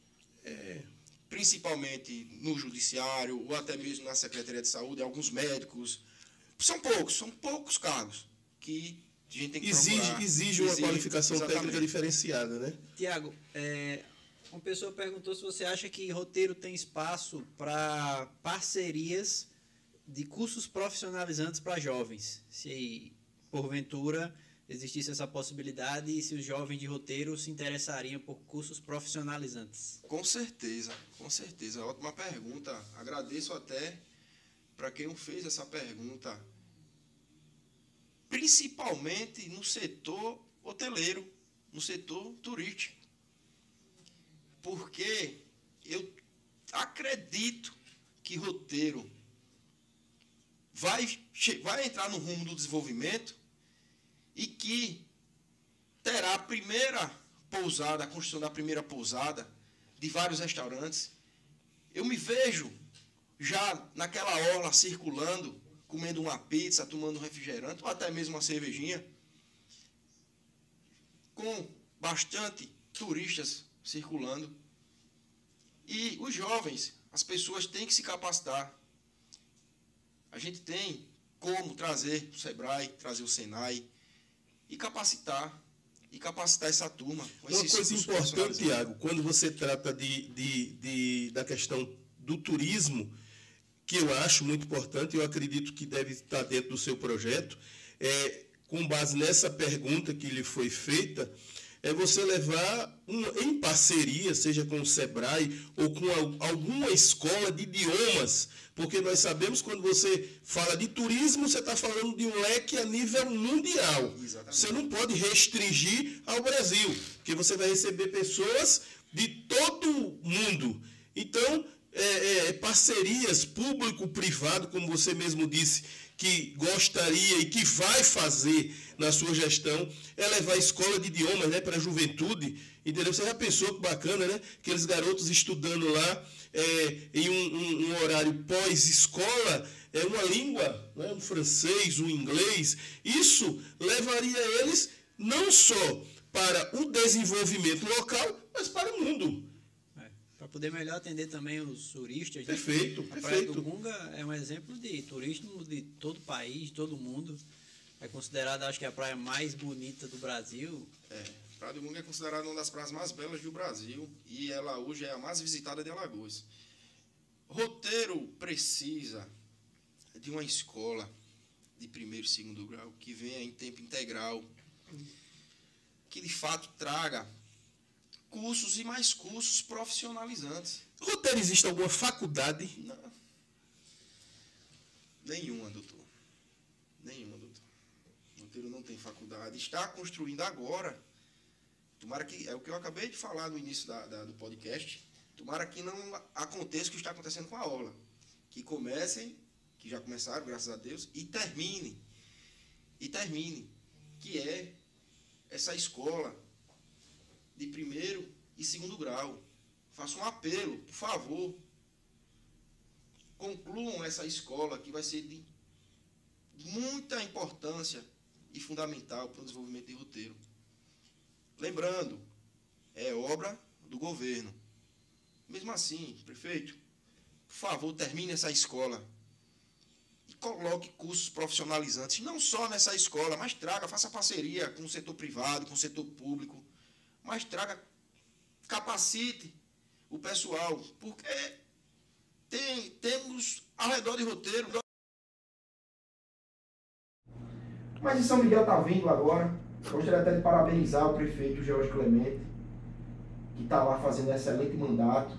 é, principalmente no judiciário ou até mesmo na Secretaria de Saúde, alguns médicos. São poucos, são poucos cargos que a gente tem que exige, procurar. exige uma Exige, qualificação exatamente. técnica diferenciada, né? Tiago, é, uma pessoa perguntou se você acha que roteiro tem espaço para parcerias de cursos profissionalizantes para jovens. Se porventura existisse essa possibilidade e se os jovens de roteiro se interessariam por cursos profissionalizantes. Com certeza, com certeza. Ótima pergunta. Agradeço até para quem fez essa pergunta. Principalmente no setor hoteleiro, no setor turístico. Porque eu acredito que roteiro vai, vai entrar no rumo do desenvolvimento e que terá a primeira pousada, a construção da primeira pousada de vários restaurantes. Eu me vejo já naquela orla circulando, comendo uma pizza, tomando um refrigerante ou até mesmo uma cervejinha, com bastante turistas circulando. E os jovens, as pessoas têm que se capacitar. A gente tem como trazer o Sebrae, trazer o Senai e capacitar. E capacitar essa turma. Uma coisa importante. Tiago, quando você trata de, de, de- da questão do turismo, que eu acho muito importante, eu acredito que deve estar dentro do seu projeto, é, com base nessa pergunta que lhe foi feita, é você levar em parceria, seja com o Sebrae ou com al- alguma escola de idiomas, porque nós sabemos quando você fala de turismo, você está falando de um leque a nível mundial. Exatamente. Você não pode restringir ao Brasil, porque você vai receber pessoas de todo mundo. Então, é, é, parcerias público-privado, como você mesmo disse, que gostaria e que vai fazer na sua gestão, é levar escola de idiomas né, para a juventude. Entendeu? Você já pensou que bacana, né? Aqueles garotos estudando lá é, em um, um- um horário pós-escola, é uma língua, né, um francês, um inglês. Isso levaria eles não só para o desenvolvimento local, mas para o mundo. Poder melhor atender também os turistas. né? Perfeito, A Praia do perfeito. Gunga é um exemplo de turismo de todo o país, de todo mundo. É considerada, acho que, a praia mais bonita do Brasil. É, Praia do Mungo é considerada uma das praias mais belas do Brasil e ela hoje é a mais visitada de Alagoas. Roteiro precisa de uma escola de primeiro e segundo grau que venha em tempo integral, que de fato traga cursos e mais cursos profissionalizantes. Roteiro, existe alguma faculdade? Não. Nenhuma, doutor. Nenhuma, doutor. Monteiro não tem faculdade. Está construindo agora. Tomara que. É o que eu acabei de falar no início da, da- do podcast. Tomara que não aconteça o que está acontecendo com a aula. Que comecem, que já começaram, graças a Deus, e terminem. E terminem. Que é essa escola de primeiro e segundo grau. Faço um apelo, por favor, concluam essa escola que vai ser de muita importância e fundamental para o desenvolvimento de roteiro. Lembrando, é obra do governo. Mesmo assim, prefeito, por favor, termine essa escola e coloque cursos profissionalizantes, não só nessa escola, mas traga, faça parceria com o setor privado, com o setor público, mas traga, capacite o pessoal, porque tem, temos ao redor de roteiro Mas em São Miguel está vindo agora. Gostaria até de parabenizar o prefeito Jorge Clemente, que está lá fazendo um excelente mandato.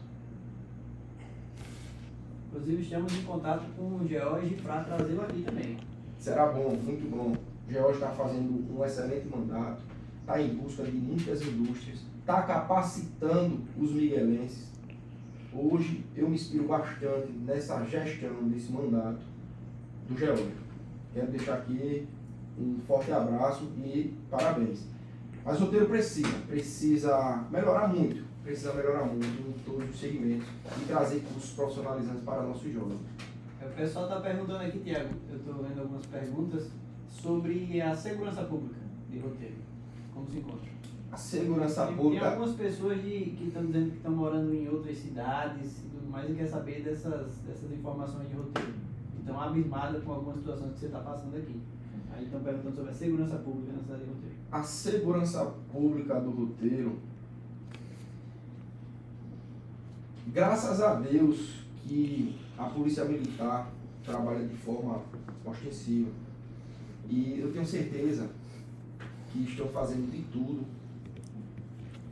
Inclusive estamos em contato com o George para trazê-lo aqui também. Será bom, muito bom. O George está fazendo um excelente mandato, está em busca de muitas indústrias, está capacitando os miguelenses. Hoje eu me inspiro bastante nessa gestão desse mandato do George. Quero deixar aqui um forte abraço e parabéns. Mas o roteiro precisa, precisa melhorar muito, precisa melhorar muito em todos os segmentos e trazer cursos profissionalizantes para nossos jovens. O pessoal está perguntando aqui, Tiago, eu estou lendo algumas perguntas sobre a segurança pública de roteiro. Como se encontra? A segurança Tem- pública. Tem algumas pessoas de, que estão dizendo que estão morando em outras cidades e tudo mais e quer saber dessas, dessas informações de roteiro. Então, abismada com algumas situações que você está passando aqui. Aí estão perguntando sobre a segurança pública na cidade de roteiro. A segurança pública do roteiro, graças a Deus que a polícia militar trabalha de forma ostensiva. E eu tenho certeza que estão fazendo de tudo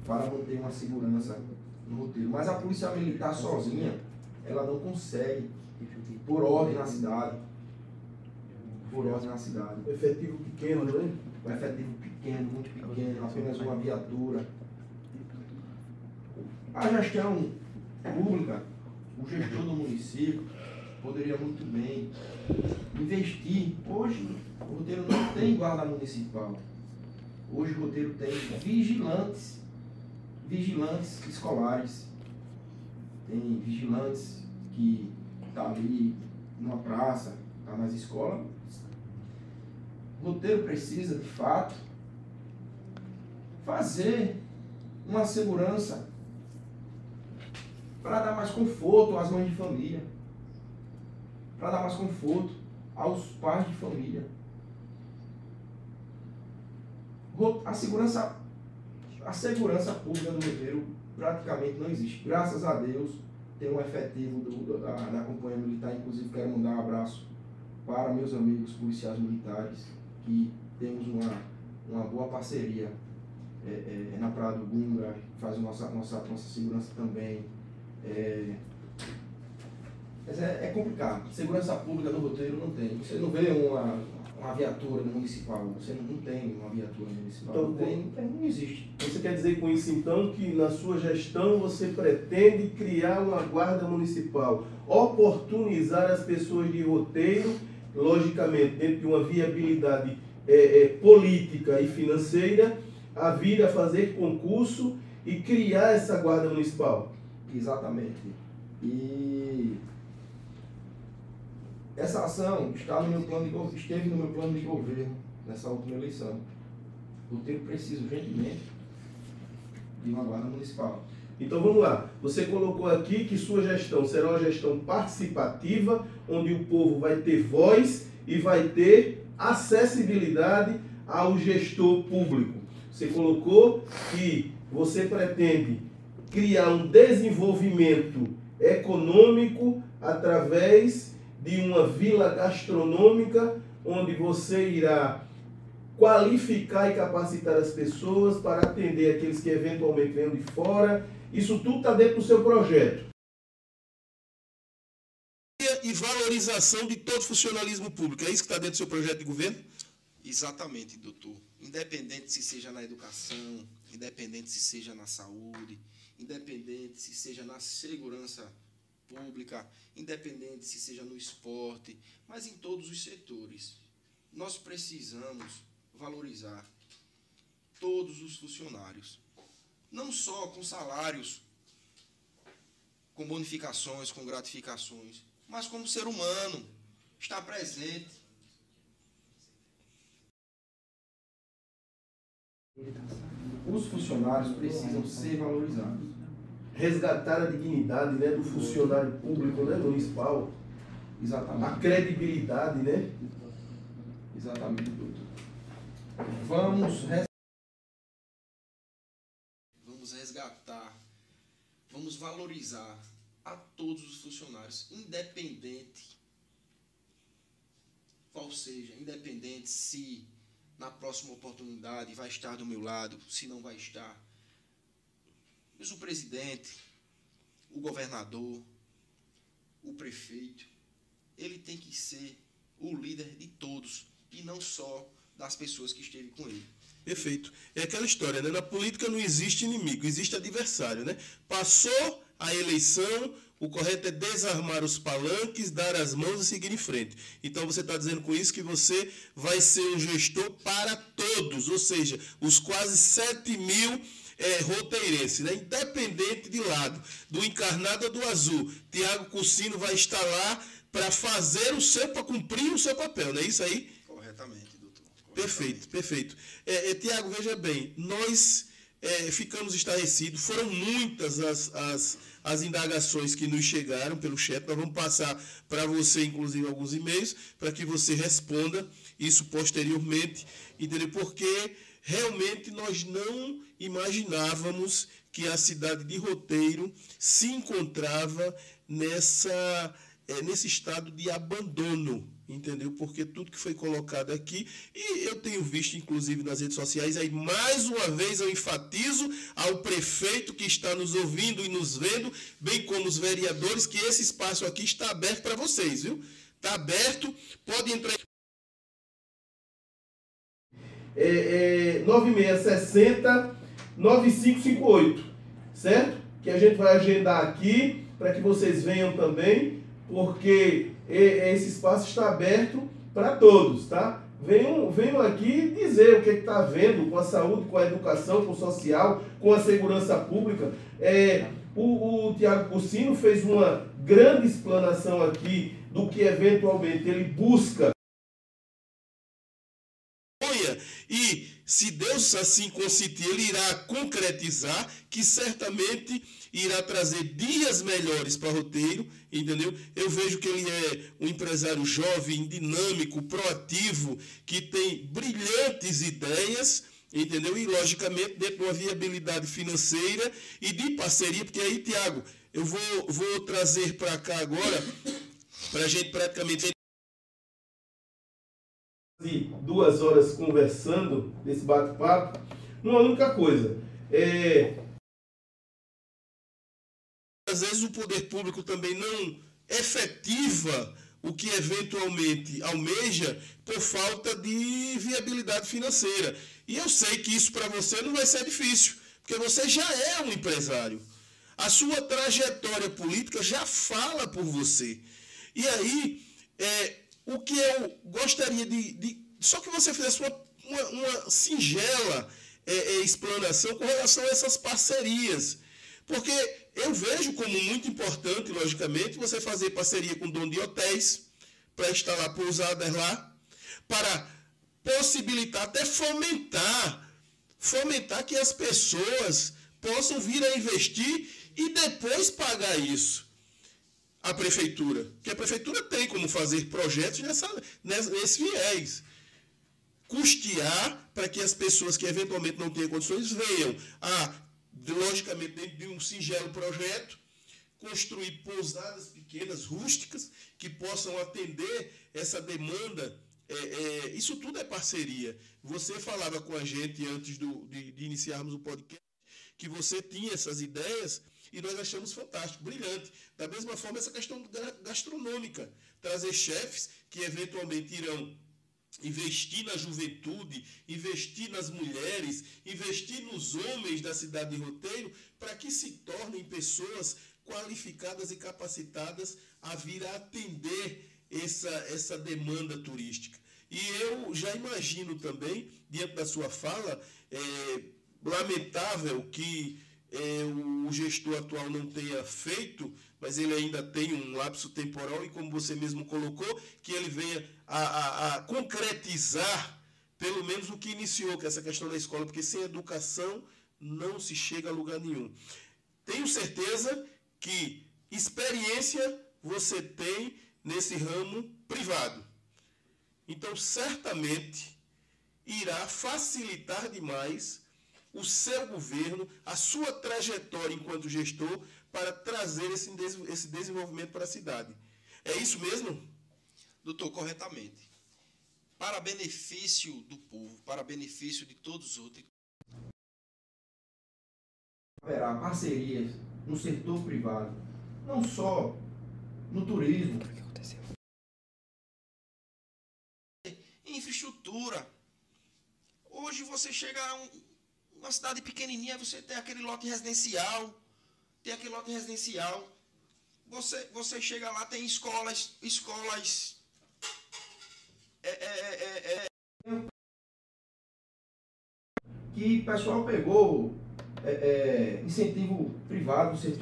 para manter uma segurança no roteiro. Mas a polícia militar sozinha, ela não consegue, por ordem na cidade, por ordem na cidade Efetivo pequeno, né? um efetivo pequeno, muito pequeno, apenas uma viatura. A gestão pública, o gestor do município, poderia muito bem investir. Hoje, o roteiro não tem guarda municipal. Hoje, o roteiro tem vigilantes, vigilantes escolares. Tem vigilantes que tá ali numa praça, está nas escolas, o roteiro precisa, de fato, fazer uma segurança para dar mais conforto às mães de família, para dar mais conforto aos pais de família. A segurança, a segurança pública do roteiro praticamente não existe. Graças a Deus, tem um efetivo do- da, da Companhia Militar, inclusive quero mandar um abraço para meus amigos policiais militares, que temos uma, uma boa parceria é, é, na Praia do Gunga, faz nossa, nossa, nossa segurança também. É, é, é complicado. Segurança pública no roteiro não tem. Você não vê uma, uma viatura municipal, você não, tem uma viatura municipal. Então, não, tem, não, existe. Você quer dizer com isso então que na sua gestão você pretende criar uma guarda municipal, oportunizar as pessoas de roteiro, logicamente dentro de uma viabilidade eh, eh, política e financeira, a vir a fazer concurso e criar essa guarda municipal? Exatamente. E essa ação está no meu plano de, esteve no meu plano de governo nessa última eleição. O roteiro precisa urgentemente de uma guarda municipal. Então vamos lá. Você colocou aqui que sua gestão será uma gestão participativa, onde o povo vai ter voz e vai ter acessibilidade ao gestor público. Você colocou que você pretende criar um desenvolvimento econômico através de uma vila gastronômica, onde você irá qualificar e capacitar as pessoas para atender aqueles que eventualmente venham de fora. Isso tudo está dentro do seu projeto. E valorização de todo o funcionalismo público. É isso que está dentro do seu projeto de governo? Exatamente, doutor. Independente se seja na educação, independente se seja na saúde, independente se seja na segurança pública, independente se seja no esporte, mas em todos os setores. Nós precisamos valorizar todos os funcionários, não só com salários, com bonificações, com gratificações, mas como ser humano, estar presente. Os funcionários precisam ser valorizados. Resgatar a dignidade né, do funcionário público né, municipal, a Exatamente. credibilidade, né? Exatamente, doutor. Vamos res- Vamos resgatar, vamos valorizar a todos os funcionários, independente qual seja, independente se na próxima oportunidade vai estar do meu lado, se não vai estar. Mas o presidente, o governador, o prefeito, ele tem que ser o líder de todos e não só das pessoas que esteve com ele. Perfeito. É aquela história, né? Na política não existe inimigo, existe adversário, né? Passou a eleição, o correto é desarmar os palanques, dar as mãos e seguir em frente. Então você está dizendo com isso que você vai ser um gestor para todos, ou seja, os quase 7 mil é, roteirenses, né? independente de lado, do encarnado ou do azul. Tiago Cursino vai estar lá para fazer o seu, para cumprir o seu papel, não é isso aí? Corretamente, doutor. Corretamente. Perfeito, perfeito. É, é, Tiago, veja bem, nós é, ficamos estarrecidos, foram muitas as, as, as indagações que nos chegaram pelo chat, nós vamos passar para você, inclusive, alguns e-mails, para que você responda isso posteriormente, entendeu? Porque realmente nós não imaginávamos que a cidade de Roteiro se encontrava nessa é, nesse estado de abandono, entendeu? Porque tudo que foi colocado aqui, e eu tenho visto, inclusive, nas redes sociais, aí mais uma vez eu enfatizo ao prefeito que está nos ouvindo e nos vendo, bem como os vereadores, que esse espaço aqui está aberto para vocês, viu? Está aberto, pode entrar. É, é, 9660 9558, certo? Que a gente vai agendar aqui para que vocês venham também porque esse espaço está aberto para todos, tá? Venham, venham aqui dizer o que está vendo com a saúde, com a educação, com o social, com a segurança pública. É, o, o Tiago Cursino fez uma grande explanação aqui do que eventualmente ele busca. E se Deus assim consentir, ele irá concretizar que certamente irá trazer dias melhores para o roteiro, entendeu? Eu vejo que ele é um empresário jovem, dinâmico, proativo, que tem brilhantes ideias, entendeu? E, logicamente, dentro de uma viabilidade financeira e de parceria, porque aí, Tiago, eu vou, vou trazer para cá agora, para a gente praticamente duas horas conversando nesse bate-papo, uma única coisa. É, às vezes o poder público também não efetiva o que eventualmente almeja por falta de viabilidade financeira. E eu sei que isso para você não vai ser difícil, porque você já é um empresário. A sua trajetória política já fala por você. E aí, é, o que eu gostaria de, de. Só que você fizesse uma, uma, uma singela é, é, explanação com relação a essas parcerias. Porque eu vejo como muito importante, logicamente, você fazer parceria com o dono de hotéis para instalar pousadas lá, para possibilitar, até fomentar, fomentar que as pessoas possam vir a investir e depois pagar isso à prefeitura. Que a prefeitura tem como fazer projetos nessa, nesse viés. Custear para que as pessoas que eventualmente não têm condições venham a logicamente dentro de um singelo projeto, construir pousadas pequenas, rústicas, que possam atender essa demanda. É, é, isso tudo é parceria. Você falava com a gente antes do, de, de iniciarmos o podcast que você tinha essas ideias e nós achamos fantástico, brilhante. Da mesma forma, essa questão gastronômica. Trazer chefes que eventualmente irão investir na juventude, investir nas mulheres, investir nos homens da cidade de Roteiro, para que se tornem pessoas qualificadas e capacitadas a vir a atender essa, essa demanda turística. E eu já imagino também, diante da sua fala, é, lamentável que é, o gestor atual não tenha feito, mas ele ainda tem um lapso temporal e, como você mesmo colocou, que ele venha a, a, a concretizar pelo menos o que iniciou, que é essa questão da escola, porque sem educação não se chega a lugar nenhum. Tenho certeza que experiência você tem nesse ramo privado. Então, certamente irá facilitar demais o seu governo, a sua trajetória enquanto gestor para trazer esse, esse desenvolvimento para a cidade. É isso mesmo? Doutor, corretamente. para benefício do povo, para benefício de todos os outros. Haverá parcerias no setor privado, não só no turismo. Infraestrutura. Hoje você chega a um, uma cidade pequenininha, você tem aquele lote residencial, tem aquele lote residencial. Você, você chega lá, tem escolas, escolas. É. Que o pessoal pegou é, é, incentivo privado, setor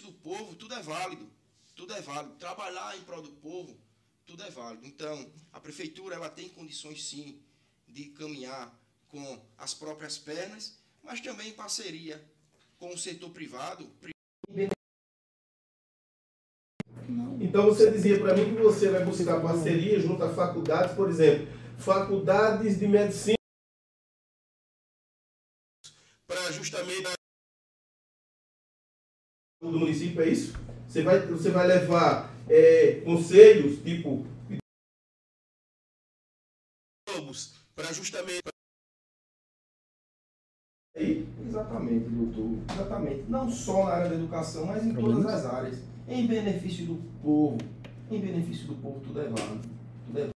do povo, tudo é válido. Tudo é válido. Trabalhar em prol do povo, tudo é válido. Então, a prefeitura ela tem condições sim de caminhar com as próprias pernas, mas também em parceria com o setor privado. Então você dizia para mim que você vai buscar parceria junto a faculdades, por exemplo, faculdades de medicina para justamente do município, é isso? Você vai, você vai levar é, conselhos, tipo. Para justamente. Exatamente, doutor. Exatamente. Não só na área da educação, mas em todas as áreas. Em benefício do povo. Em benefício do povo, tudo é válido. Tudo é válido.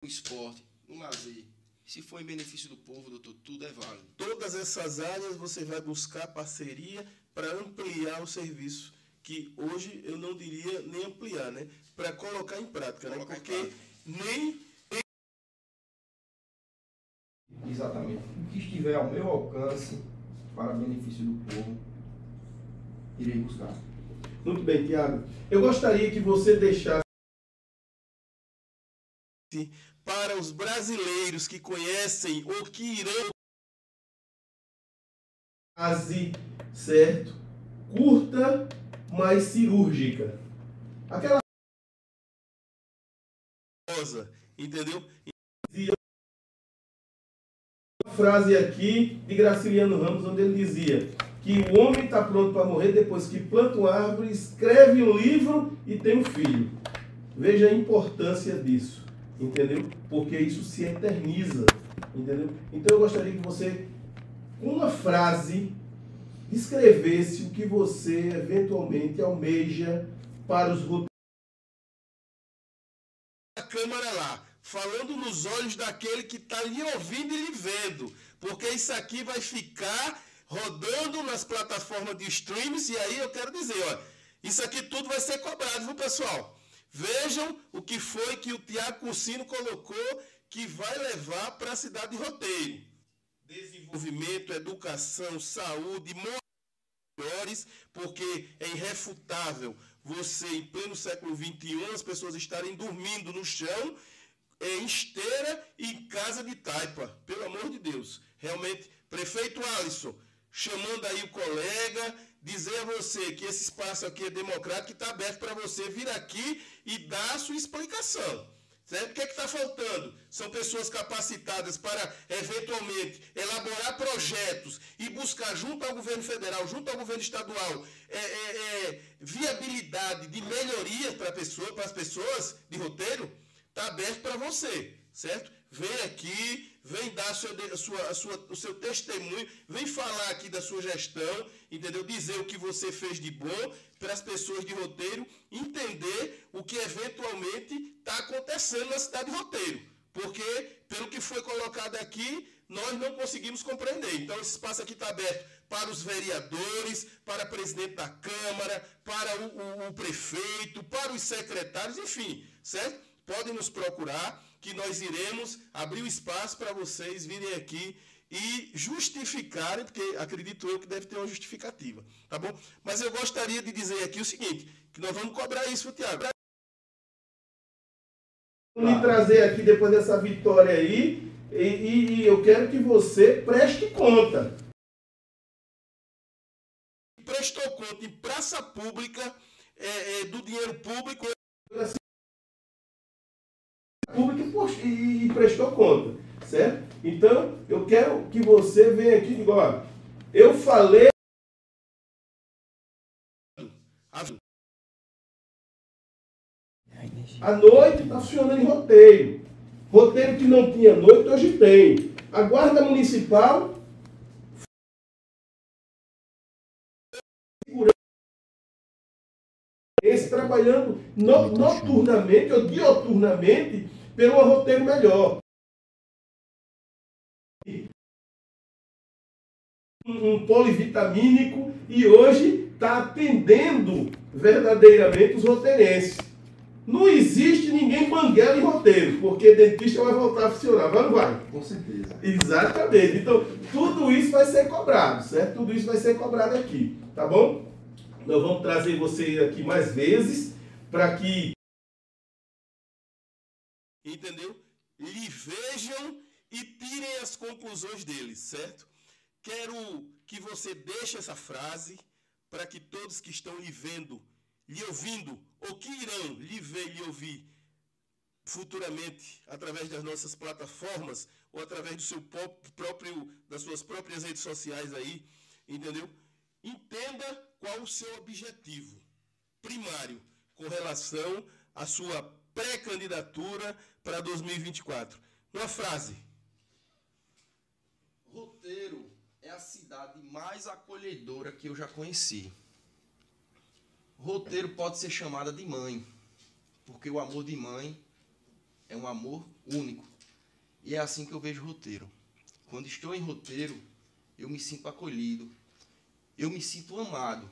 No esporte, no lazer. Se for em benefício do povo, doutor, tudo é válido. Todas essas áreas você vai buscar parceria para ampliar o serviço, que hoje eu não diria nem ampliar, né? Para colocar em prática, né? Porque nem. Exatamente. O que estiver ao meu alcance para benefício do povo, irei buscar. Muito bem, Tiago. Eu gostaria que você deixasse para os brasileiros que conhecem ou que irão frase, certo? Curta, mas cirúrgica. Aquela entendeu? Uma frase aqui de Graciliano Ramos, onde ele dizia que o homem está pronto para morrer depois que planta uma árvore, escreve um livro e tem um filho. Veja a importância disso, entendeu? Porque isso se eterniza, entendeu? Então eu gostaria que você, com uma frase, escrevesse o que você eventualmente almeja para os roteiros. a câmera lá, falando nos olhos daquele que está lhe ouvindo e lhe vendo, porque isso aqui vai ficar rodando nas plataformas de streams, e aí eu quero dizer, ó, isso aqui tudo vai ser cobrado, viu pessoal? Vejam o que foi que o Tiago Cursino colocou que vai levar para a cidade de Roteiro. Desenvolvimento, educação, saúde, melhores, porque é irrefutável você, em pleno século XXI, as pessoas estarem dormindo no chão, é, em esteira e em casa de taipa. Pelo amor de Deus. Realmente, prefeito Alisson, chamando aí o colega, dizer a você que esse espaço aqui é democrático, que está aberto para você vir aqui e dar a sua explicação. Certo? O que é está faltando? São pessoas capacitadas para, eventualmente, elaborar projetos e buscar, junto ao governo federal, junto ao governo estadual, é, é, é, viabilidade de melhoria para, pessoa, para as pessoas de roteiro. Está aberto para você, certo? Vem aqui, vem dar a sua, sua, o seu testemunho, vem falar aqui da sua gestão, entendeu? Dizer o que você fez de bom para as pessoas de roteiro entender o que eventualmente está acontecendo na cidade de roteiro. Porque, pelo que foi colocado aqui, nós não conseguimos compreender. Então, esse espaço aqui está aberto para os vereadores, para o presidente da Câmara, para o, o, o prefeito, para os secretários, enfim, certo? Podem nos procurar que nós iremos abrir o espaço para vocês virem aqui e justificarem, porque acredito eu que deve ter uma justificativa, tá bom? Mas eu gostaria de dizer aqui o seguinte, que nós vamos cobrar isso, Tiago. Me trazer aqui depois dessa vitória aí, e, e eu quero que você preste conta. Prestou conta em praça pública, é, é, do dinheiro público, público e, e prestou conta, certo? Então, eu quero que você venha aqui e diga, ó, eu falei A noite está funcionando em roteiro. Roteiro que não tinha noite, hoje tem. A Guarda Municipal. Esse trabalhando no, noturnamente ou dioturnamente pelo roteiro melhor. Um polivitamínico e hoje está atendendo verdadeiramente os roteirenses. Não existe ninguém banguela em roteiro, porque dentista vai voltar a funcionar, vai ou não vai? Com certeza. Exatamente. Então, tudo isso vai ser cobrado, certo? Tudo isso vai ser cobrado aqui, tá bom? Nós vamos trazer você aqui mais vezes para que. Entendeu? Lhe vejam e tirem as conclusões deles, certo? Quero que você deixe essa frase para que todos que estão lhe vendo, lhe ouvindo, ou que irão lhe ver e lhe ouvir futuramente através das nossas plataformas ou através do seu próprio das suas próprias redes sociais aí, entendeu? Entenda qual o seu objetivo primário com relação à sua pré-candidatura para 2024. Uma frase. Roteiro é a cidade mais acolhedora que eu já conheci. Roteiro pode ser chamada de mãe, porque o amor de mãe é um amor único. E é assim que eu vejo roteiro. Quando estou em roteiro, eu me sinto acolhido, eu me sinto amado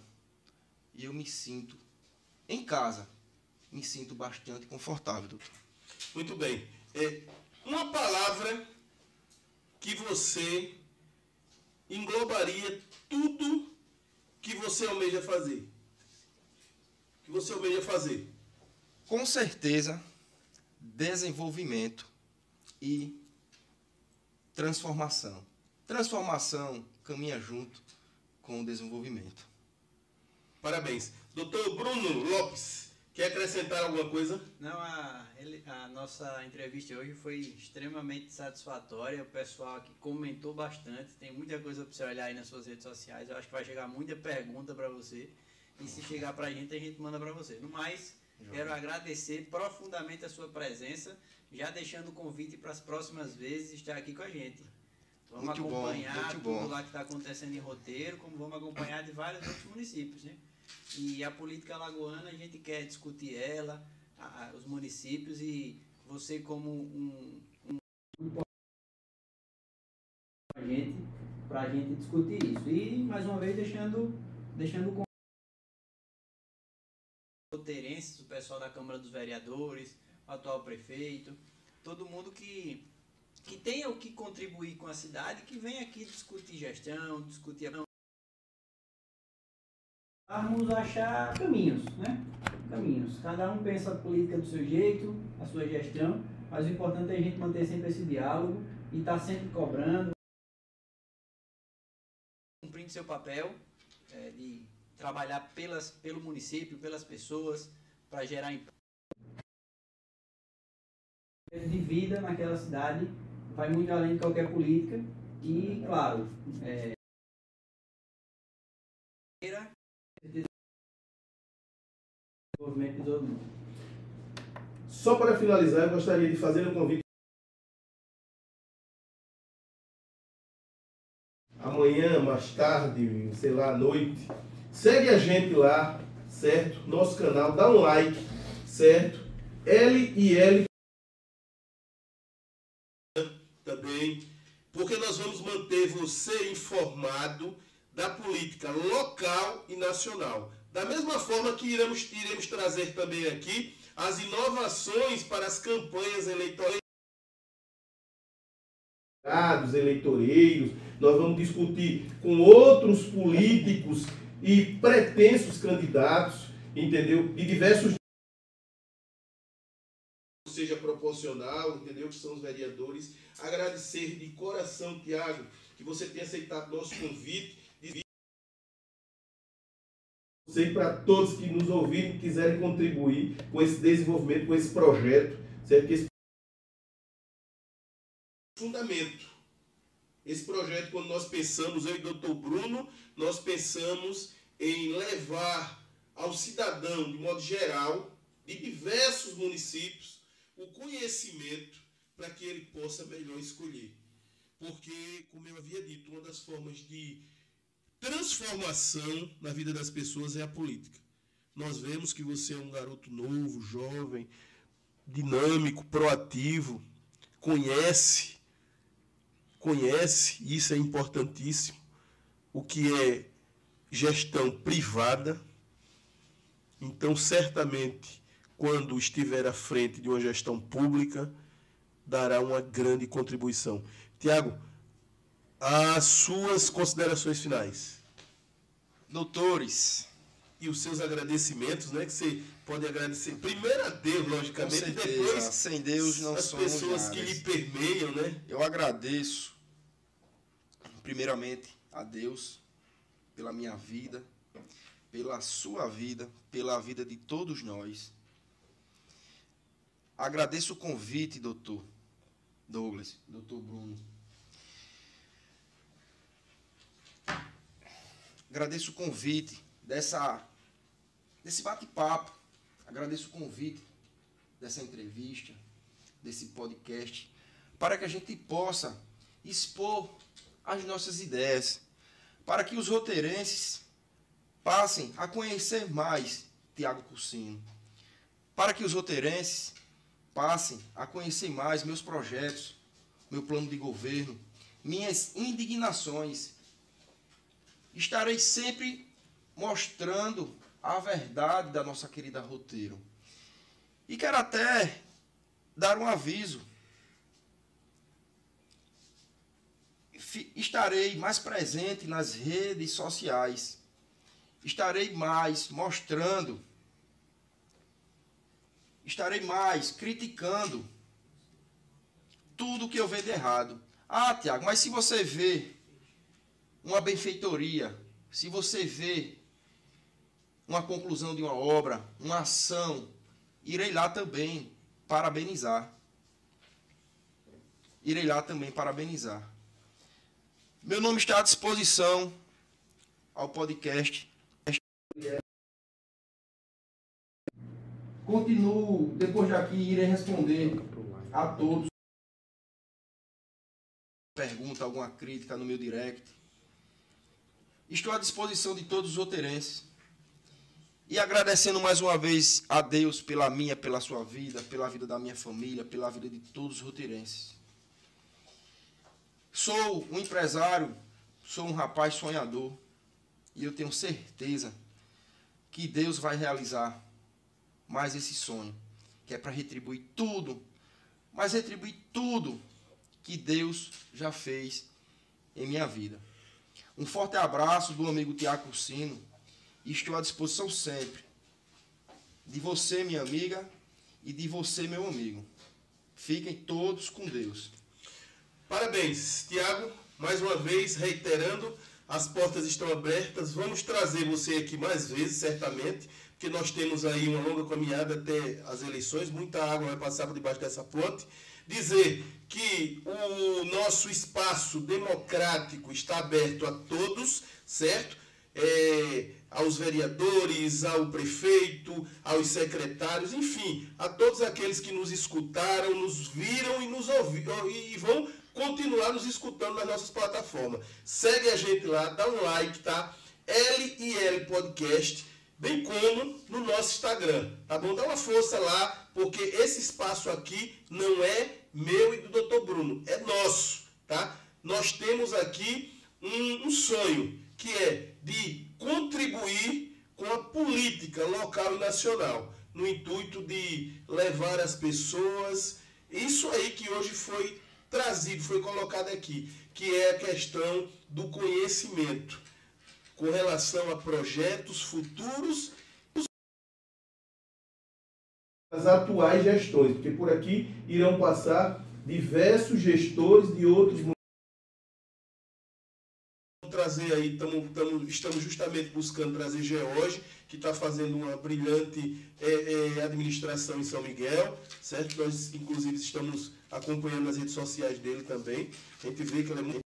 e eu me sinto em casa. Me sinto bastante confortável, doutor. Muito bem. É, uma palavra que você englobaria tudo que você almeja fazer. Que você almeja fazer. Com certeza, desenvolvimento e transformação. Transformação caminha junto com o desenvolvimento. Parabéns. Doutor Bruno Lopes, quer acrescentar alguma coisa? Não, a, ele, a nossa entrevista hoje foi extremamente satisfatória. O pessoal aqui comentou bastante. Tem muita coisa para você olhar aí nas suas redes sociais. Eu acho que vai chegar muita pergunta para você. E se chegar para a gente, a gente manda para você. No mais, quero agradecer profundamente a sua presença, já deixando o convite para as próximas vezes estar aqui com a gente. Vamos Muito acompanhar bom, tudo bom. lá que está acontecendo em roteiro, como vamos acompanhar de vários outros municípios, né? E a política alagoana, a gente quer discutir ela, a- a- os municípios e você como um, um, pra gente, pra gente discutir isso. E mais uma vez deixando, deixando o con- roteirenses, o pessoal da Câmara dos Vereadores, o atual prefeito, todo mundo que que tenha o que contribuir com a cidade, que venha aqui discutir gestão, discutir Vamos achar caminhos, né? Caminhos. Cada um pensa a política do seu jeito, a sua gestão, mas o importante é a gente manter sempre esse diálogo e estar sempre cobrando, cumprindo seu papel é, de trabalhar pelas, pelo município, pelas pessoas, para gerar emprego de vida naquela cidade vai muito além de qualquer política e, claro, é, desenvolvimento de todo mundo. Só para finalizar, eu gostaria de fazer um convite. Amanhã, mais tarde, sei lá, à noite, segue a gente lá, certo? Nosso canal, dá um like, certo? L e L também, porque nós vamos manter você informado da política local e nacional. Da mesma forma que iremos, iremos trazer também aqui as inovações para as campanhas eleitorais. Dados eleitoreiros, nós vamos discutir com outros políticos e pretensos candidatos, entendeu? De diversos seja proporcional, entendeu? Que são os vereadores. Agradecer de coração, Tiago, que você tenha aceitado nosso convite. Sei para todos que nos ouviram quiserem contribuir com esse desenvolvimento, com esse projeto, certo? Que esse fundamento. Esse projeto, quando nós pensamos, eu e o doutor Bruno, nós pensamos em levar ao cidadão, de modo geral, de diversos municípios o conhecimento para que ele possa melhor escolher. Porque, como eu havia dito, uma das formas de transformação na vida das pessoas é a política. Nós vemos que você é um garoto novo, jovem, dinâmico, proativo, conhece, conhece, isso é importantíssimo, o que é gestão privada. Então, certamente, quando estiver à frente de uma gestão pública, dará uma grande contribuição. Tiago, as suas considerações finais. Doutores, e os seus agradecimentos, né? Que você pode agradecer primeiro a Deus, logicamente, certeza, e depois sem Deus não as somos pessoas nada. que lhe permeiam, né? Eu agradeço, primeiramente, a Deus pela minha vida, pela sua vida, pela vida de todos nós. Agradeço o convite, doutor Douglas, doutor Bruno. Agradeço o convite dessa desse bate-papo. Agradeço o convite dessa entrevista, desse podcast, para que a gente possa expor as nossas ideias, para que os roteirenses passem a conhecer mais Tiago Cursino, para que os roteirenses passem a conhecer mais meus projetos, meu plano de governo, minhas indignações. Estarei sempre mostrando a verdade da nossa querida roteiro. E quero até dar um aviso. Estarei mais presente nas redes sociais. Estarei mais mostrando. Estarei mais criticando tudo que eu vejo errado. Ah, Tiago, mas se você vê uma benfeitoria, se você vê uma conclusão de uma obra, uma ação, irei lá também parabenizar. Irei lá também parabenizar. Meu nome está à disposição ao podcast. Continuo, depois daqui, irei responder a todos. Pergunta, alguma crítica no meu direct. Estou à disposição de todos os roteirenses. E agradecendo mais uma vez a Deus pela minha, pela sua vida, pela vida da minha família, pela vida de todos os roteirenses. Sou um empresário, sou um rapaz sonhador. E eu tenho certeza que Deus vai realizar mais esse sonho, que é para retribuir tudo, mas retribuir tudo que Deus já fez em minha vida. Um forte abraço do amigo Tiago Cursino estou à disposição sempre de você, minha amiga, e de você, meu amigo. Fiquem todos com Deus. Parabéns, Tiago. Mais uma vez, reiterando, as portas estão abertas. Vamos trazer você aqui mais vezes, certamente, porque nós temos aí uma longa caminhada até as eleições. Muita água vai passar por debaixo dessa ponte. Dizer que o nosso espaço democrático está aberto a todos, certo? É, aos vereadores, ao prefeito, aos secretários, enfim, a todos aqueles que nos escutaram, nos viram e nos ouviram e vão continuar nos escutando nas nossas plataformas. Segue a gente lá, dá um like, tá? L e L Podcast, bem como no nosso Instagram, tá bom? Dá uma força lá, porque esse espaço aqui não é meu e do Dr. Bruno, é nosso, tá? Nós temos aqui um, um sonho, que é de contribuir com a política local e nacional, no intuito de levar as pessoas, isso aí que hoje foi trazido, foi colocado aqui, que é a questão do conhecimento com relação a projetos futuros. As atuais gestões, porque por aqui irão passar diversos gestores de outros trazer aí, tamo, tamo, estamos justamente buscando trazer George, que está fazendo uma brilhante é, é, administração em São Miguel, certo? Nós, inclusive, estamos acompanhando as redes sociais dele também. A gente vê que ele é muito.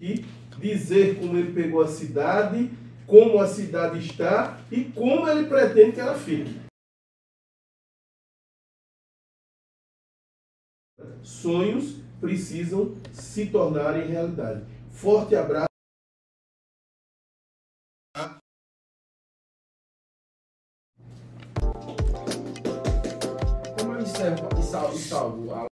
E dizer como ele pegou a cidade como a cidade está e como ele pretende que ela fique. Sonhos precisam se tornarem realidade. Forte abraço. Como eu encerro e salvo, e salvo